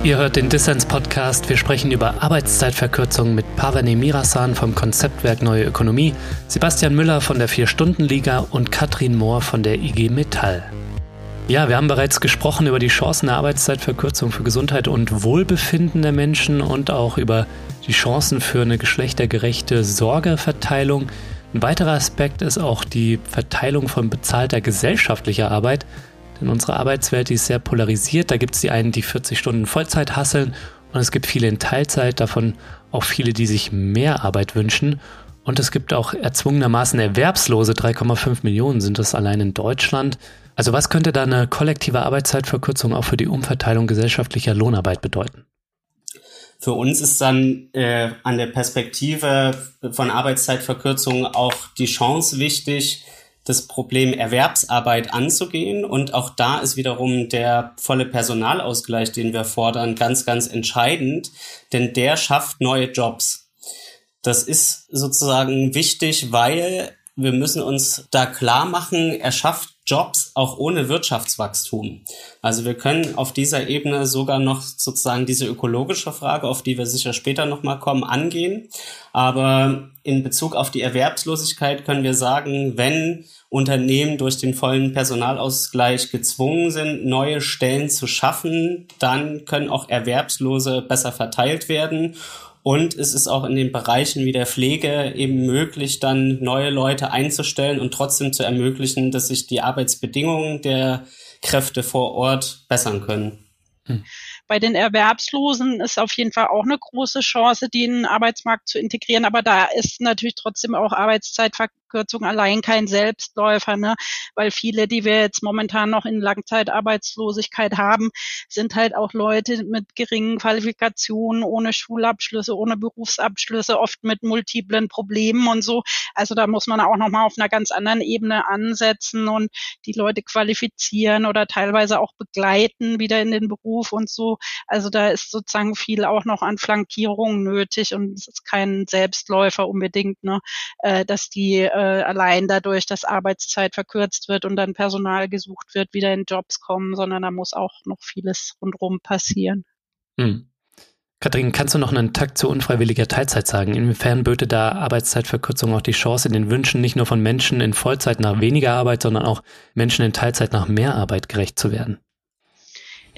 [SPEAKER 4] Ihr hört den Dissens-Podcast. Wir sprechen über Arbeitszeitverkürzung mit Pavane Mirasan vom Konzeptwerk Neue Ökonomie, Sebastian Müller von der Vier-Stunden-Liga und Katrin Mohr von der IG Metall. Ja, wir haben bereits gesprochen über die Chancen der Arbeitszeitverkürzung für Gesundheit und Wohlbefinden der Menschen und auch über die Chancen für eine geschlechtergerechte Sorgeverteilung. Ein weiterer Aspekt ist auch die Verteilung von bezahlter gesellschaftlicher Arbeit. Denn unsere Arbeitswelt die ist sehr polarisiert. Da gibt es die einen, die 40 Stunden Vollzeit hasseln und es gibt viele in Teilzeit, davon auch viele, die sich mehr Arbeit wünschen. Und es gibt auch erzwungenermaßen Erwerbslose, 3,5 Millionen sind das allein in Deutschland. Also was könnte da eine kollektive Arbeitszeitverkürzung auch für die Umverteilung gesellschaftlicher Lohnarbeit bedeuten?
[SPEAKER 2] Für uns ist dann äh, an der Perspektive von Arbeitszeitverkürzung auch die Chance wichtig, das Problem Erwerbsarbeit anzugehen. Und auch da ist wiederum der volle Personalausgleich, den wir fordern, ganz, ganz entscheidend, denn der schafft neue Jobs. Das ist sozusagen wichtig, weil wir müssen uns da klar machen, er schafft Jobs auch ohne Wirtschaftswachstum. Also wir können auf dieser Ebene sogar noch sozusagen diese ökologische Frage, auf die wir sicher später nochmal kommen, angehen. Aber in Bezug auf die Erwerbslosigkeit können wir sagen, wenn Unternehmen durch den vollen Personalausgleich gezwungen sind, neue Stellen zu schaffen, dann können auch Erwerbslose besser verteilt werden. Und es ist auch in den Bereichen wie der Pflege eben möglich, dann neue Leute einzustellen und trotzdem zu ermöglichen, dass sich die Arbeitsbedingungen der Kräfte vor Ort bessern können. Hm.
[SPEAKER 3] Bei den Erwerbslosen ist auf jeden Fall auch eine große Chance, die in den Arbeitsmarkt zu integrieren. Aber da ist natürlich trotzdem auch Arbeitszeitverkürzung Arbeitszeitverkürzung allein kein Selbstläufer, ne? weil viele, die wir jetzt momentan noch in Langzeitarbeitslosigkeit haben, sind halt auch Leute mit geringen Qualifikationen, ohne Schulabschlüsse, ohne Berufsabschlüsse, oft mit multiplen Problemen und so. Also da muss man auch nochmal auf einer ganz anderen Ebene ansetzen und die Leute qualifizieren oder teilweise auch begleiten wieder in den Beruf und so. Also da ist sozusagen viel auch noch an Flankierung nötig und es ist kein Selbstläufer unbedingt, ne, äh, dass die äh, allein dadurch, dass Arbeitszeit verkürzt wird und dann Personal gesucht wird, wieder in Jobs kommen, sondern da muss auch noch vieles rundherum passieren.
[SPEAKER 4] Hm. Kathrin, kannst du noch einen Takt zu unfreiwilliger Teilzeit sagen? Inwiefern böte da Arbeitszeitverkürzung auch die Chance, den Wünschen nicht nur von Menschen in Vollzeit nach weniger Arbeit, sondern auch Menschen in Teilzeit nach mehr Arbeit gerecht zu werden?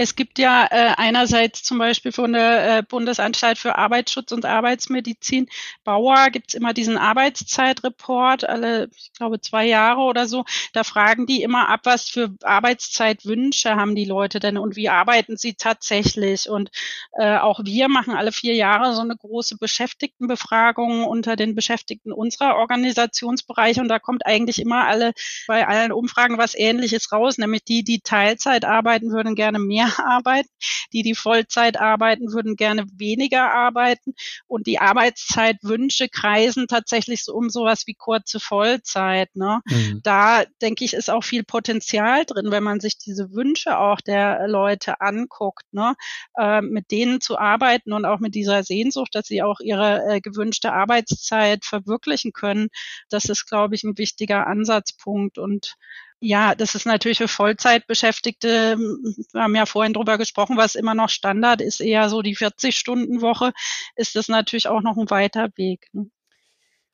[SPEAKER 3] Es gibt ja äh, einerseits zum Beispiel von der äh, Bundesanstalt für Arbeitsschutz und Arbeitsmedizin, Bauer, gibt's immer diesen Arbeitszeitreport, alle, ich glaube, zwei Jahre oder so. Da fragen die immer ab, was für Arbeitszeitwünsche haben die Leute denn und wie arbeiten sie tatsächlich. Und äh, auch wir machen alle vier Jahre so eine große Beschäftigtenbefragung unter den Beschäftigten unserer Organisationsbereiche. Und da kommt eigentlich immer alle bei allen Umfragen was Ähnliches raus, nämlich die, die Teilzeit arbeiten, würden gerne mehr arbeiten. Die, die Vollzeit arbeiten, würden gerne weniger arbeiten. Und die Arbeitszeitwünsche kreisen tatsächlich so um sowas wie kurze Vollzeit. Ne? Mhm. Da denke ich, ist auch viel Potenzial drin, wenn man sich diese Wünsche auch der Leute anguckt, ne? Äh, mit denen zu arbeiten und auch mit dieser Sehnsucht, dass sie auch ihre äh, gewünschte Arbeitszeit verwirklichen können. Das ist, glaube ich, ein wichtiger Ansatzpunkt und ja, das ist natürlich für Vollzeitbeschäftigte, wir haben ja vorhin drüber gesprochen, was immer noch Standard ist, eher so die 40-Stunden-Woche, ist das natürlich auch noch ein weiter Weg. Ne?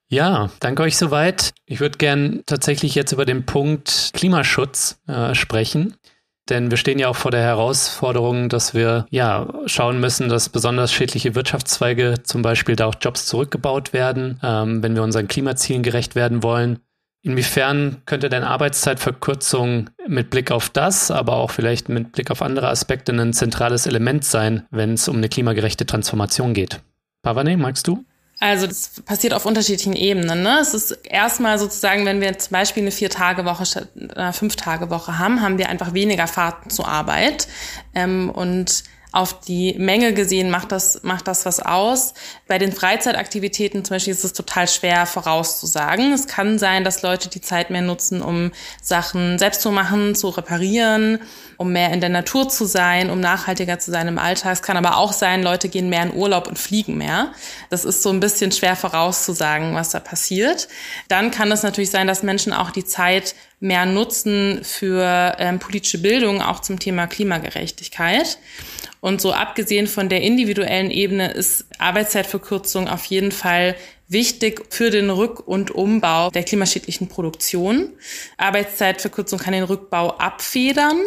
[SPEAKER 4] Ja, danke euch soweit. Ich würde gern tatsächlich jetzt über den Punkt Klimaschutz äh, sprechen. Denn wir stehen ja auch vor der Herausforderung, dass wir ja schauen müssen, dass besonders schädliche Wirtschaftszweige zum Beispiel da auch Jobs zurückgebaut werden, ähm, wenn wir unseren Klimazielen gerecht werden wollen. Inwiefern könnte denn Arbeitszeitverkürzung mit Blick auf das, aber auch vielleicht mit Blick auf andere Aspekte ein zentrales Element sein, wenn es um eine klimagerechte Transformation geht? Pavane, magst du?
[SPEAKER 1] Also das passiert auf unterschiedlichen Ebenen. Ne? Es ist erstmal sozusagen, wenn wir zum Beispiel eine Vier-Tage-Woche statt einer Fünf-Tage-Woche haben, haben wir einfach weniger Fahrten zur Arbeit. Ähm, und auf die Menge gesehen macht das, macht das was aus. Bei den Freizeitaktivitäten zum Beispiel ist es total schwer vorauszusagen. Es kann sein, dass Leute die Zeit mehr nutzen, um Sachen selbst zu machen, zu reparieren, um mehr in der Natur zu sein, um nachhaltiger zu sein im Alltag. Es kann aber auch sein, Leute gehen mehr in Urlaub und fliegen mehr. Das ist so ein bisschen schwer vorauszusagen, was da passiert. Dann kann es natürlich sein, dass Menschen auch die Zeit mehr nutzen für ähm, politische Bildung, auch zum Thema Klimagerechtigkeit. Und so abgesehen von der individuellen Ebene ist Arbeitszeitverkürzung auf jeden Fall wichtig für den Rück- und Umbau der klimaschädlichen Produktion. Arbeitszeitverkürzung kann den Rückbau abfedern,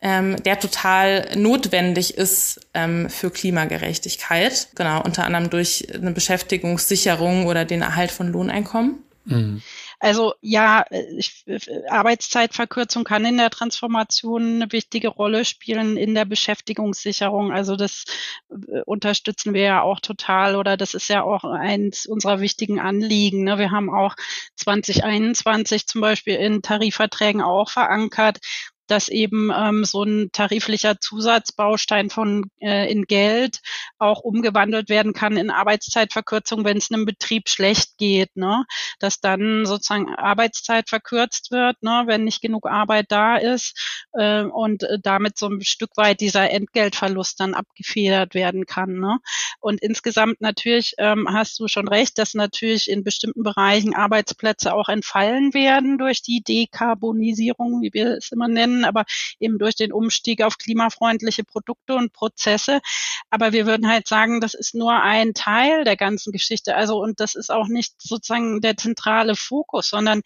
[SPEAKER 1] ähm, der total notwendig ist ähm, für Klimagerechtigkeit. Genau, unter anderem durch eine Beschäftigungssicherung oder den Erhalt von Lohneinkommen. Mhm.
[SPEAKER 3] Also ja, ich, Arbeitszeitverkürzung kann in der Transformation eine wichtige Rolle spielen in der Beschäftigungssicherung. Also das äh, unterstützen wir ja auch total oder das ist ja auch eins unserer wichtigen Anliegen. Ne? Wir haben auch 2021 zum Beispiel in Tarifverträgen auch verankert, dass eben ähm, so ein tariflicher Zusatzbaustein von äh, in Geld auch umgewandelt werden kann in Arbeitszeitverkürzung, wenn es einem Betrieb schlecht geht, ne? dass dann sozusagen Arbeitszeit verkürzt wird, ne? wenn nicht genug Arbeit da ist äh, und damit so ein Stück weit dieser Entgeltverlust dann abgefedert werden kann. Ne? Und insgesamt natürlich ähm, hast du schon recht, dass natürlich in bestimmten Bereichen Arbeitsplätze auch entfallen werden durch die Dekarbonisierung, wie wir es immer nennen können, aber eben durch den Umstieg auf klimafreundliche Produkte und Prozesse. Aber wir würden halt sagen, das ist nur ein Teil der ganzen Geschichte. Also, und das ist auch nicht sozusagen der zentrale Fokus, sondern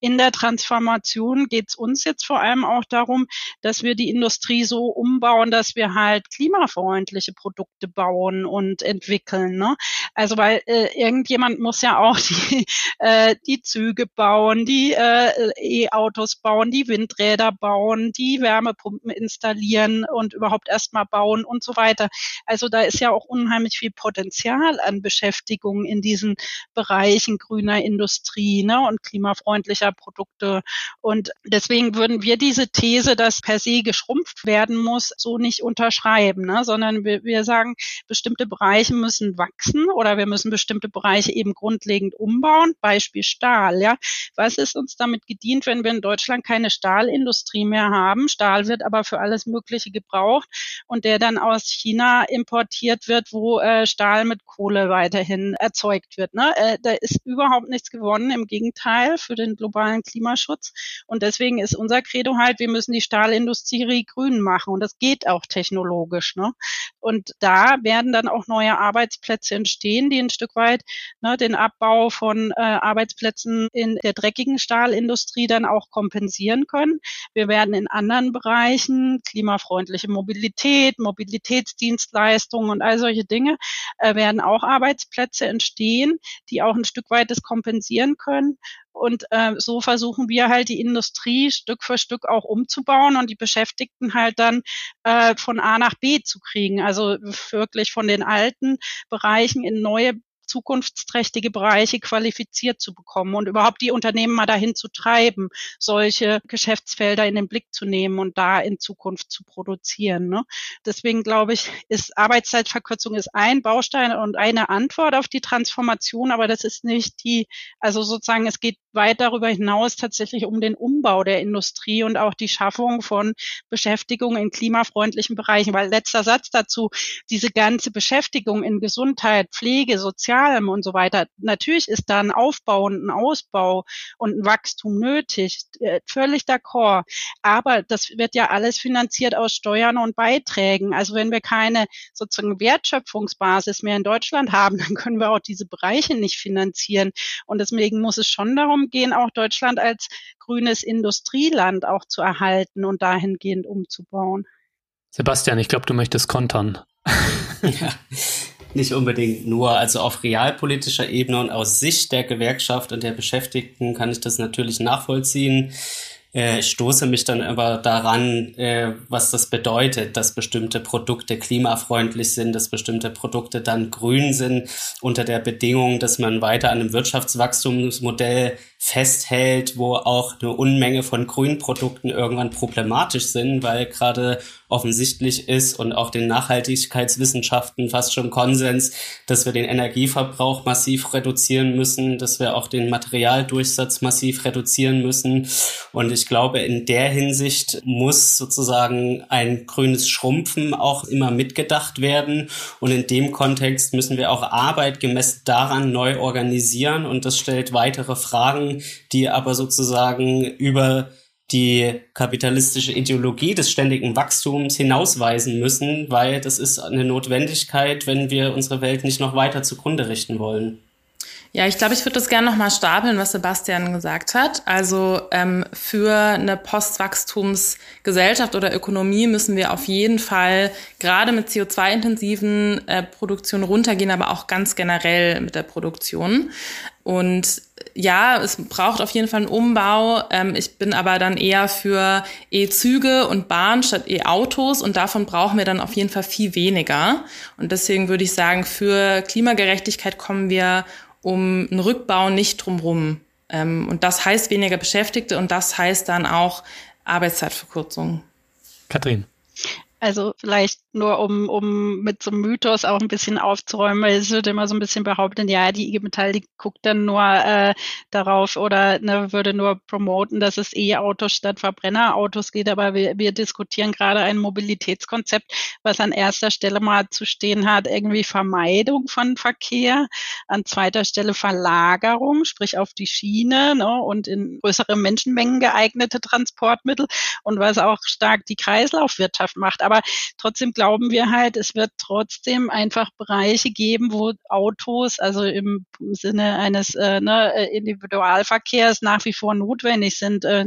[SPEAKER 3] in der Transformation geht es uns jetzt vor allem auch darum, dass wir die Industrie so umbauen, dass wir halt klimafreundliche Produkte bauen und entwickeln. Ne? Also weil äh, irgendjemand muss ja auch [LAUGHS] die, äh, die Züge bauen, die äh, E-Autos bauen, die Windräder bauen, die Wärmepumpen installieren und überhaupt erstmal bauen und so weiter. Also da ist ja auch unheimlich viel Potenzial an Beschäftigung in diesen Bereichen grüner Industrie ne, und klimafreundlicher Produkte. Und deswegen würden wir diese These, dass per se geschrumpft werden muss, so nicht unterschreiben, ne, sondern wir, wir sagen, bestimmte Bereiche müssen wachsen oder wir müssen bestimmte Bereiche eben grundlegend umbauen. Beispiel Stahl. Ja, was ist uns damit gedient, wenn wir in Deutschland keine Stahlindustrie mehr haben? Stahl wird aber für alles Mögliche gebraucht und der dann aus China importiert wird, wo äh, Stahl mit Kohle weiterhin erzeugt wird. Ne? Äh, da ist überhaupt nichts gewonnen, im Gegenteil für den globalen Klimaschutz. Und deswegen ist unser Credo halt, wir müssen die Stahlindustrie grün machen und das geht auch technologisch. Ne? Und da werden dann auch neue Arbeitsplätze entstehen, die ein Stück weit ne, den Abbau von äh, Arbeitsplätzen in der dreckigen Stahlindustrie dann auch kompensieren können. Wir werden in anderen Bereichen, klimafreundliche Mobilität, Mobilitätsdienstleistungen und all solche Dinge, äh, werden auch Arbeitsplätze entstehen, die auch ein Stück weit das kompensieren können. Und äh, so versuchen wir halt die Industrie Stück für Stück auch umzubauen und die Beschäftigten halt dann äh, von A nach B zu kriegen. Also wirklich von den alten Bereichen in neue zukunftsträchtige Bereiche qualifiziert zu bekommen und überhaupt die Unternehmen mal dahin zu treiben, solche Geschäftsfelder in den Blick zu nehmen und da in Zukunft zu produzieren. Ne? Deswegen glaube ich, ist Arbeitszeitverkürzung ist ein Baustein und eine Antwort auf die Transformation, aber das ist nicht die, also sozusagen, es geht weit darüber hinaus tatsächlich um den Umbau der Industrie und auch die Schaffung von Beschäftigung in klimafreundlichen Bereichen. Weil letzter Satz dazu, diese ganze Beschäftigung in Gesundheit, Pflege, Sozialem und so weiter, natürlich ist da ein Aufbau und ein Ausbau und ein Wachstum nötig, äh, völlig d'accord. Aber das wird ja alles finanziert aus Steuern und Beiträgen. Also wenn wir keine sozusagen Wertschöpfungsbasis mehr in Deutschland haben, [LAUGHS] dann können wir auch diese Bereiche nicht finanzieren. Und deswegen muss es schon darum gehen, auch Deutschland als grünes Industrieland auch zu erhalten und dahingehend umzubauen.
[SPEAKER 4] Sebastian, ich glaube, du möchtest kontern.
[SPEAKER 2] ja, nicht unbedingt nur. Also auf realpolitischer Ebene und aus Sicht der Gewerkschaft und der Beschäftigten kann ich das natürlich nachvollziehen äh, stoße mich dann aber daran, äh, was das bedeutet, dass bestimmte Produkte klimafreundlich sind, dass bestimmte Produkte dann grün sind, unter der Bedingung, dass man weiter an einem Wirtschaftswachstumsmodell festhält, wo auch eine Unmenge von Grünprodukten irgendwann problematisch sind, weil gerade offensichtlich ist und auch den Nachhaltigkeitswissenschaften fast schon Konsens, dass wir den Energieverbrauch massiv reduzieren müssen, dass wir auch den Materialdurchsatz massiv reduzieren müssen. Und ich glaube, in der Hinsicht muss sozusagen ein grünes Schrumpfen auch immer mitgedacht werden. Und in dem Kontext müssen wir auch Arbeit gemessen daran neu organisieren. Und das stellt weitere Fragen, die aber sozusagen über die kapitalistische Ideologie des ständigen Wachstums hinausweisen müssen, weil das ist eine Notwendigkeit, wenn wir unsere Welt nicht noch weiter zugrunde richten wollen.
[SPEAKER 1] Ja, ich glaube, ich würde das gerne nochmal stapeln, was Sebastian gesagt hat. Also ähm, für eine Postwachstumsgesellschaft oder Ökonomie müssen wir auf jeden Fall gerade mit CO2-intensiven äh, Produktionen runtergehen, aber auch ganz generell mit der Produktion. Und ja, es braucht auf jeden Fall einen Umbau. Ähm, ich bin aber dann eher für E-Züge und Bahn statt E-Autos und davon brauchen wir dann auf jeden Fall viel weniger. Und deswegen würde ich sagen, für Klimagerechtigkeit kommen wir um einen Rückbau nicht drumrum. Ähm, und das heißt weniger Beschäftigte und das heißt dann auch Arbeitszeitverkürzung.
[SPEAKER 4] Kathrin.
[SPEAKER 3] Also vielleicht nur um, um mit so einem Mythos auch ein bisschen aufzuräumen, weil es wird immer so ein bisschen behauptet, ja, die IG Metall, die guckt dann nur äh, darauf oder ne, würde nur promoten, dass es E-Autos statt Verbrennerautos geht, aber wir, wir diskutieren gerade ein Mobilitätskonzept, was an erster Stelle mal zu stehen hat, irgendwie Vermeidung von Verkehr, an zweiter Stelle Verlagerung, sprich auf die Schiene ne, und in größere Menschenmengen geeignete Transportmittel und was auch stark die Kreislaufwirtschaft macht. Aber trotzdem glauben wir halt, es wird trotzdem einfach Bereiche geben, wo Autos, also im Sinne eines äh, ne, Individualverkehrs nach wie vor notwendig sind. Äh,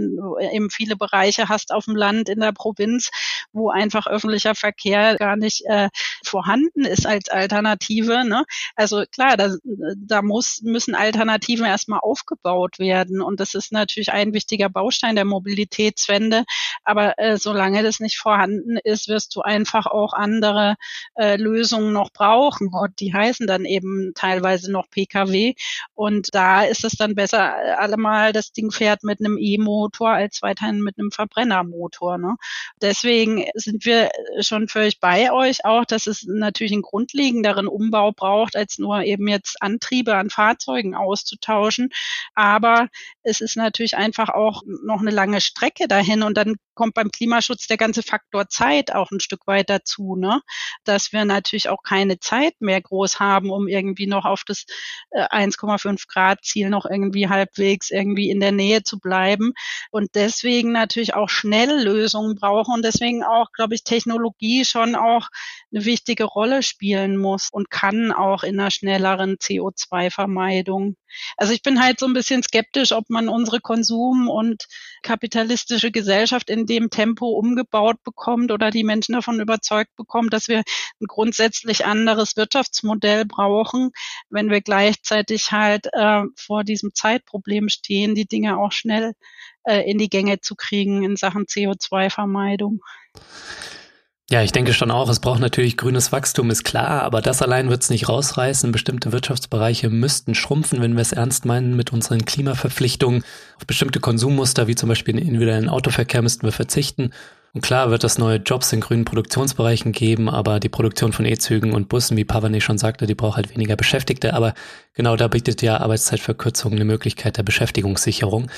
[SPEAKER 3] eben viele Bereiche hast auf dem Land, in der Provinz, wo einfach öffentlicher Verkehr gar nicht äh, vorhanden ist als Alternative. Ne? Also klar, da, da muss, müssen Alternativen erstmal aufgebaut werden. Und das ist natürlich ein wichtiger Baustein der Mobilitätswende. Aber äh, solange das nicht vorhanden ist, wirst du einfach auch andere äh, Lösungen noch brauchen. Und die heißen dann eben teilweise noch Pkw. Und da ist es dann besser, äh, allemal das Ding fährt mit einem E-Motor als weiterhin mit einem Verbrennermotor. Ne? Deswegen sind wir schon völlig bei euch auch, dass es natürlich einen grundlegenderen Umbau braucht, als nur eben jetzt Antriebe an Fahrzeugen auszutauschen. Aber es ist natürlich einfach auch noch eine lange Strecke dahin und dann kommt beim Klimaschutz der ganze Faktor Zeit auch ein Stück weit dazu, ne? dass wir natürlich auch keine Zeit mehr groß haben, um irgendwie noch auf das 1,5 äh, Grad Ziel noch irgendwie halbwegs irgendwie in der Nähe zu bleiben und deswegen natürlich auch schnell Lösungen brauchen und deswegen auch, glaube ich, Technologie schon auch eine wichtige Rolle spielen muss und kann auch in einer schnelleren CO2-Vermeidung. Also ich bin halt so ein bisschen skeptisch, ob man unsere Konsum- und kapitalistische Gesellschaft in dem Tempo umgebaut bekommt oder die Menschen davon überzeugt bekommt, dass wir ein grundsätzlich anderes Wirtschaftsmodell brauchen, wenn wir gleichzeitig halt äh, vor diesem Zeitproblem stehen, die Dinge auch schnell äh, in die Gänge zu kriegen in Sachen CO2-Vermeidung.
[SPEAKER 4] Ja, ich denke schon auch, es braucht natürlich grünes Wachstum, ist klar, aber das allein wird es nicht rausreißen. Bestimmte Wirtschaftsbereiche müssten schrumpfen, wenn wir es ernst meinen mit unseren Klimaverpflichtungen. Auf bestimmte Konsummuster, wie zum Beispiel den individuellen Autoverkehr, müssten wir verzichten. Und klar wird es neue Jobs in grünen Produktionsbereichen geben, aber die Produktion von E-Zügen und Bussen, wie Pavani schon sagte, die braucht halt weniger Beschäftigte. Aber genau da bietet ja Arbeitszeitverkürzung eine Möglichkeit der Beschäftigungssicherung.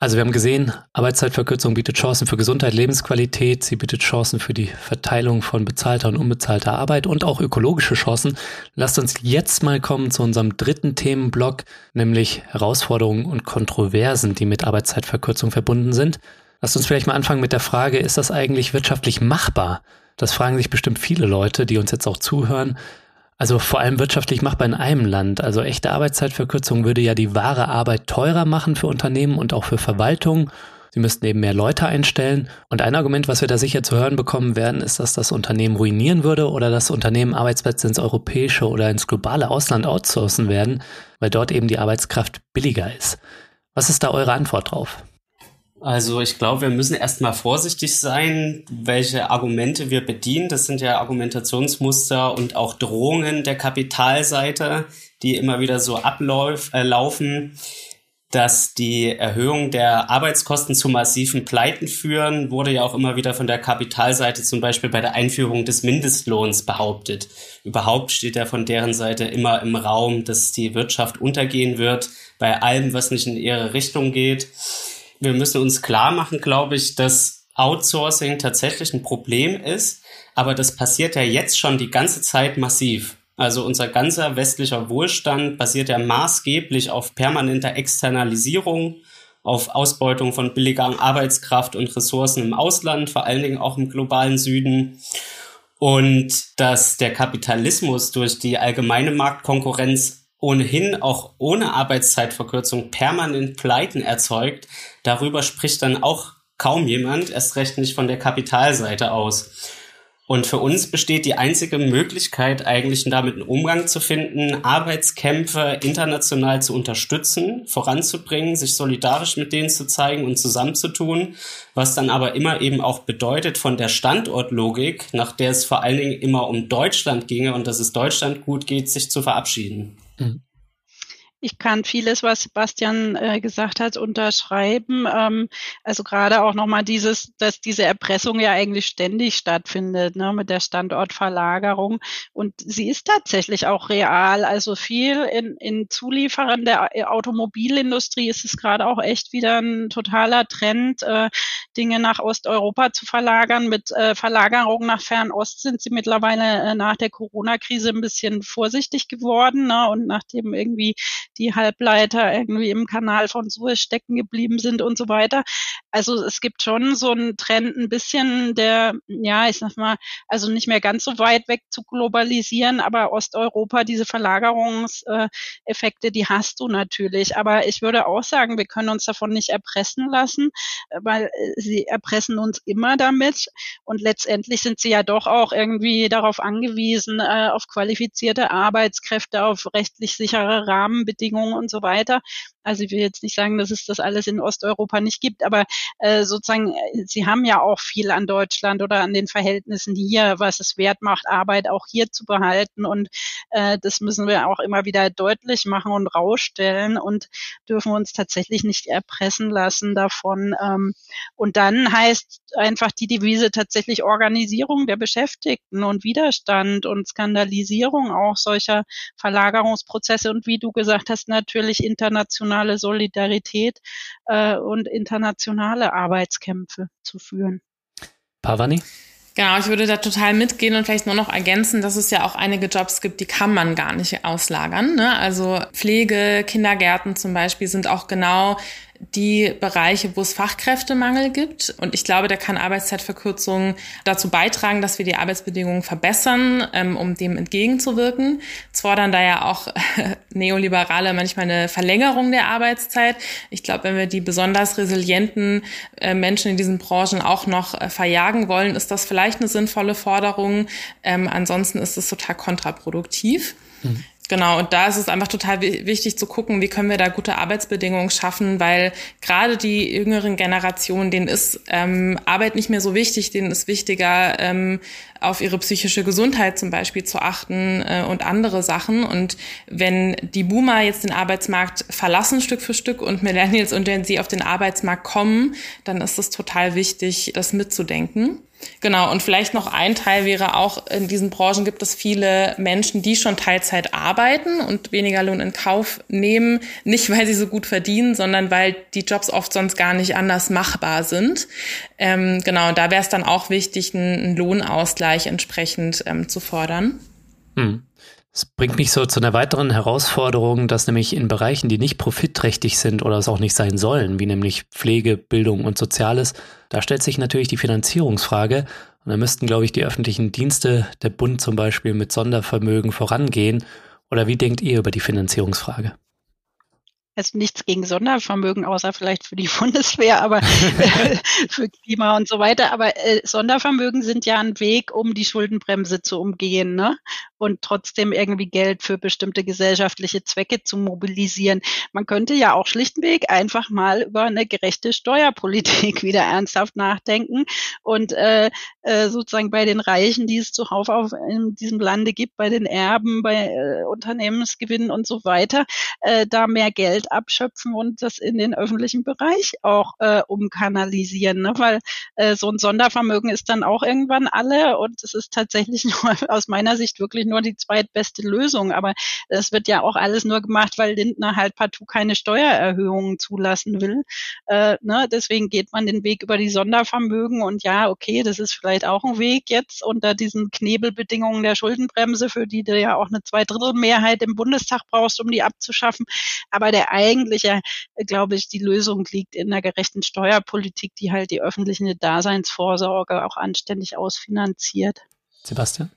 [SPEAKER 4] Also wir haben gesehen, Arbeitszeitverkürzung bietet Chancen für Gesundheit, Lebensqualität, sie bietet Chancen für die Verteilung von bezahlter und unbezahlter Arbeit und auch ökologische Chancen. Lasst uns jetzt mal kommen zu unserem dritten Themenblock, nämlich Herausforderungen und Kontroversen, die mit Arbeitszeitverkürzung verbunden sind. Lasst uns vielleicht mal anfangen mit der Frage, ist das eigentlich wirtschaftlich machbar? Das fragen sich bestimmt viele Leute, die uns jetzt auch zuhören. Also vor allem wirtschaftlich machbar in einem Land. Also echte Arbeitszeitverkürzung würde ja die wahre Arbeit teurer machen für Unternehmen und auch für Verwaltung. Sie müssten eben mehr Leute einstellen. Und ein Argument, was wir da sicher zu hören bekommen werden, ist, dass das Unternehmen ruinieren würde oder dass Unternehmen Arbeitsplätze ins europäische oder ins globale Ausland outsourcen werden, weil dort eben die Arbeitskraft billiger ist. Was ist da eure Antwort drauf?
[SPEAKER 2] Also ich glaube, wir müssen erstmal vorsichtig sein, welche Argumente wir bedienen. Das sind ja Argumentationsmuster und auch Drohungen der Kapitalseite, die immer wieder so ablaufen, äh, dass die Erhöhung der Arbeitskosten zu massiven Pleiten führen, wurde ja auch immer wieder von der Kapitalseite zum Beispiel bei der Einführung des Mindestlohns behauptet. Überhaupt steht ja von deren Seite immer im Raum, dass die Wirtschaft untergehen wird bei allem, was nicht in ihre Richtung geht wir müssen uns klar machen, glaube ich, dass Outsourcing tatsächlich ein Problem ist, aber das passiert ja jetzt schon die ganze Zeit massiv. Also unser ganzer westlicher Wohlstand basiert ja maßgeblich auf permanenter Externalisierung, auf Ausbeutung von billiger Arbeitskraft und Ressourcen im Ausland, vor allen Dingen auch im globalen Süden. Und dass der Kapitalismus durch die allgemeine Marktkonkurrenz ohnehin auch ohne Arbeitszeitverkürzung permanent Pleiten erzeugt, darüber spricht dann auch kaum jemand, erst recht nicht von der Kapitalseite aus. Und für uns besteht die einzige Möglichkeit, eigentlich damit einen Umgang zu finden, Arbeitskämpfe international zu unterstützen, voranzubringen, sich solidarisch mit denen zu zeigen und zusammenzutun, was dann aber immer eben auch bedeutet von der Standortlogik, nach der es vor allen Dingen immer um Deutschland ginge und dass es Deutschland gut geht, sich zu verabschieden. Mhm.
[SPEAKER 3] Ich kann vieles, was Sebastian äh, gesagt hat, unterschreiben. Ähm, also gerade auch nochmal dieses, dass diese Erpressung ja eigentlich ständig stattfindet, ne, mit der Standortverlagerung. Und sie ist tatsächlich auch real. Also viel in, in Zulieferern der Automobilindustrie ist es gerade auch echt wieder ein totaler Trend, äh, Dinge nach Osteuropa zu verlagern. Mit äh, Verlagerung nach Fernost sind sie mittlerweile äh, nach der Corona-Krise ein bisschen vorsichtig geworden. Ne, und nachdem irgendwie die Halbleiter irgendwie im Kanal von Suez stecken geblieben sind und so weiter. Also es gibt schon so einen Trend ein bisschen der, ja, ich sag mal, also nicht mehr ganz so weit weg zu globalisieren, aber Osteuropa, diese Verlagerungseffekte, die hast du natürlich. Aber ich würde auch sagen, wir können uns davon nicht erpressen lassen, weil sie erpressen uns immer damit. Und letztendlich sind sie ja doch auch irgendwie darauf angewiesen, äh, auf qualifizierte Arbeitskräfte, auf rechtlich sichere Rahmenbedingungen und so weiter. Also ich will jetzt nicht sagen, dass es das alles in Osteuropa nicht gibt, aber äh, sozusagen, äh, sie haben ja auch viel an Deutschland oder an den Verhältnissen hier, was es wert macht, Arbeit auch hier zu behalten. Und äh, das müssen wir auch immer wieder deutlich machen und rausstellen und dürfen uns tatsächlich nicht erpressen lassen davon. Ähm, und dann heißt einfach die Devise tatsächlich Organisierung der Beschäftigten und Widerstand und Skandalisierung auch solcher Verlagerungsprozesse und wie du gesagt hast, natürlich international internationale Solidarität äh, und internationale Arbeitskämpfe zu führen.
[SPEAKER 4] Pavani?
[SPEAKER 1] Genau, ich würde da total mitgehen und vielleicht nur noch ergänzen, dass es ja auch einige Jobs gibt, die kann man gar nicht auslagern. Ne? Also Pflege, Kindergärten zum Beispiel sind auch genau die Bereiche, wo es Fachkräftemangel gibt. Und ich glaube, da kann Arbeitszeitverkürzung dazu beitragen, dass wir die Arbeitsbedingungen verbessern, ähm, um dem entgegenzuwirken. Es fordern da ja auch äh, Neoliberale manchmal eine Verlängerung der Arbeitszeit. Ich glaube, wenn wir die besonders resilienten äh, Menschen in diesen Branchen auch noch äh, verjagen wollen, ist das vielleicht eine sinnvolle Forderung. Ähm, ansonsten ist es total kontraproduktiv. Mhm. Genau, und da ist es einfach total wichtig zu gucken, wie können wir da gute Arbeitsbedingungen schaffen, weil gerade die jüngeren Generationen, denen ist ähm, Arbeit nicht mehr so wichtig, denen ist wichtiger, ähm, auf ihre psychische Gesundheit zum Beispiel zu achten äh, und andere Sachen. Und wenn die Boomer jetzt den Arbeitsmarkt verlassen Stück für Stück und Millennials und wenn sie auf den Arbeitsmarkt kommen, dann ist es total wichtig, das mitzudenken. Genau, und vielleicht noch ein Teil wäre auch, in diesen Branchen gibt es viele Menschen, die schon Teilzeit arbeiten und weniger Lohn in Kauf nehmen, nicht weil sie so gut verdienen, sondern weil die Jobs oft sonst gar nicht anders machbar sind. Ähm, genau, da wäre es dann auch wichtig, einen, einen Lohnausgleich entsprechend ähm, zu fordern.
[SPEAKER 4] Hm. Das bringt mich so zu einer weiteren Herausforderung, dass nämlich in Bereichen, die nicht profitträchtig sind oder es auch nicht sein sollen, wie nämlich Pflege, Bildung und Soziales, da stellt sich natürlich die Finanzierungsfrage. Und da müssten, glaube ich, die öffentlichen Dienste, der Bund zum Beispiel, mit Sondervermögen vorangehen. Oder wie denkt ihr über die Finanzierungsfrage?
[SPEAKER 3] Also nichts gegen Sondervermögen, außer vielleicht für die [LAUGHS] Bundeswehr, aber äh, [LAUGHS] für Klima und so weiter. Aber äh, Sondervermögen sind ja ein Weg, um die Schuldenbremse zu umgehen. Ne? und trotzdem irgendwie Geld für bestimmte gesellschaftliche Zwecke zu mobilisieren. Man könnte ja auch schlichtweg einfach mal über eine gerechte Steuerpolitik [LAUGHS] wieder ernsthaft nachdenken und äh, äh, sozusagen bei den Reichen, die es zuhauf auf in diesem Lande gibt, bei den Erben, bei äh, Unternehmensgewinnen und so weiter, äh, da mehr Geld abschöpfen und das in den öffentlichen Bereich auch äh, umkanalisieren, ne? weil äh, so ein Sondervermögen ist dann auch irgendwann alle und es ist tatsächlich [LAUGHS] nur aus meiner Sicht wirklich nur die zweitbeste Lösung. Aber das wird ja auch alles nur gemacht, weil Lindner halt partout keine Steuererhöhungen zulassen will. Äh, ne? Deswegen geht man den Weg über die Sondervermögen und ja, okay, das ist vielleicht auch ein Weg jetzt unter diesen Knebelbedingungen der Schuldenbremse, für die du ja auch eine Zweidrittelmehrheit im Bundestag brauchst, um die abzuschaffen. Aber der eigentliche, glaube ich, die Lösung liegt in einer gerechten Steuerpolitik, die halt die öffentliche Daseinsvorsorge auch anständig ausfinanziert.
[SPEAKER 4] Sebastian?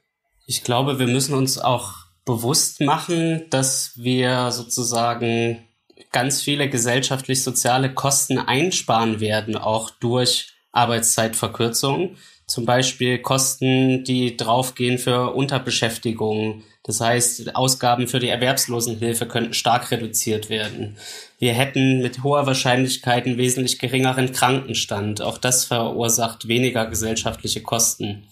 [SPEAKER 2] Ich glaube, wir müssen uns auch bewusst machen, dass wir sozusagen ganz viele gesellschaftlich-soziale Kosten einsparen werden, auch durch Arbeitszeitverkürzung. Zum Beispiel Kosten, die draufgehen für Unterbeschäftigung. Das heißt, Ausgaben für die Erwerbslosenhilfe könnten stark reduziert werden. Wir hätten mit hoher Wahrscheinlichkeit einen wesentlich geringeren Krankenstand. Auch das verursacht weniger gesellschaftliche Kosten.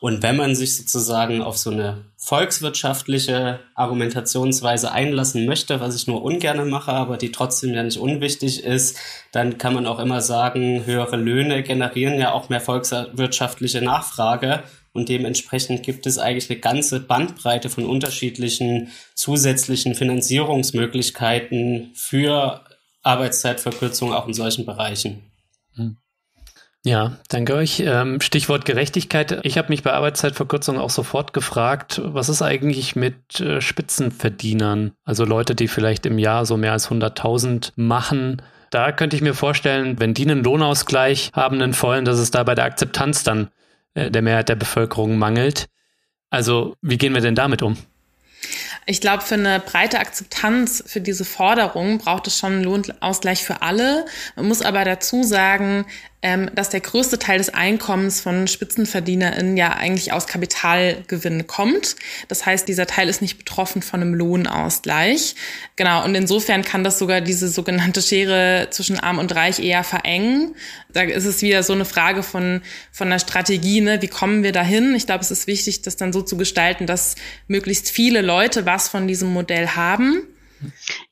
[SPEAKER 2] Und wenn man sich sozusagen auf so eine volkswirtschaftliche Argumentationsweise einlassen möchte, was ich nur ungerne mache, aber die trotzdem ja nicht unwichtig ist, dann kann man auch immer sagen, höhere Löhne generieren ja auch mehr volkswirtschaftliche Nachfrage. Und dementsprechend gibt es eigentlich eine ganze Bandbreite von unterschiedlichen zusätzlichen Finanzierungsmöglichkeiten für Arbeitszeitverkürzung auch in solchen Bereichen.
[SPEAKER 4] Hm. Ja, danke euch. Ähm, Stichwort Gerechtigkeit. Ich habe mich bei Arbeitszeitverkürzung auch sofort gefragt, was ist eigentlich mit äh, Spitzenverdienern? Also Leute, die vielleicht im Jahr so mehr als 100.000 machen. Da könnte ich mir vorstellen, wenn die einen Lohnausgleich haben, einen vollen, dass es da bei der Akzeptanz dann äh, der Mehrheit der Bevölkerung mangelt. Also wie gehen wir denn damit um?
[SPEAKER 1] Ich glaube, für eine breite Akzeptanz für diese Forderung braucht es schon einen Lohnausgleich für alle. Man muss aber dazu sagen, ähm, dass der größte Teil des Einkommens von SpitzenverdienerInnen ja eigentlich aus Kapitalgewinn kommt. Das heißt, dieser Teil ist nicht betroffen von einem Lohnausgleich. Genau, und insofern kann das sogar diese sogenannte Schere zwischen Arm und Reich eher verengen. Da ist es wieder so eine Frage von, von der Strategie, ne? wie kommen wir dahin? Ich glaube, es ist wichtig, das dann so zu gestalten, dass möglichst viele Leute was von diesem Modell haben.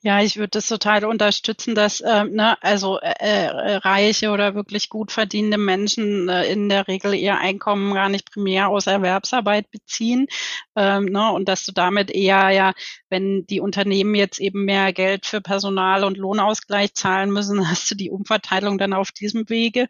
[SPEAKER 3] Ja, ich würde das total unterstützen, dass äh, ne, also äh, äh, reiche oder wirklich gut verdienende Menschen äh, in der Regel ihr Einkommen gar nicht primär aus Erwerbsarbeit beziehen ähm, ne, und dass du damit eher ja, wenn die Unternehmen jetzt eben mehr Geld für Personal und Lohnausgleich zahlen müssen, [LAUGHS] hast du die Umverteilung dann auf diesem Wege.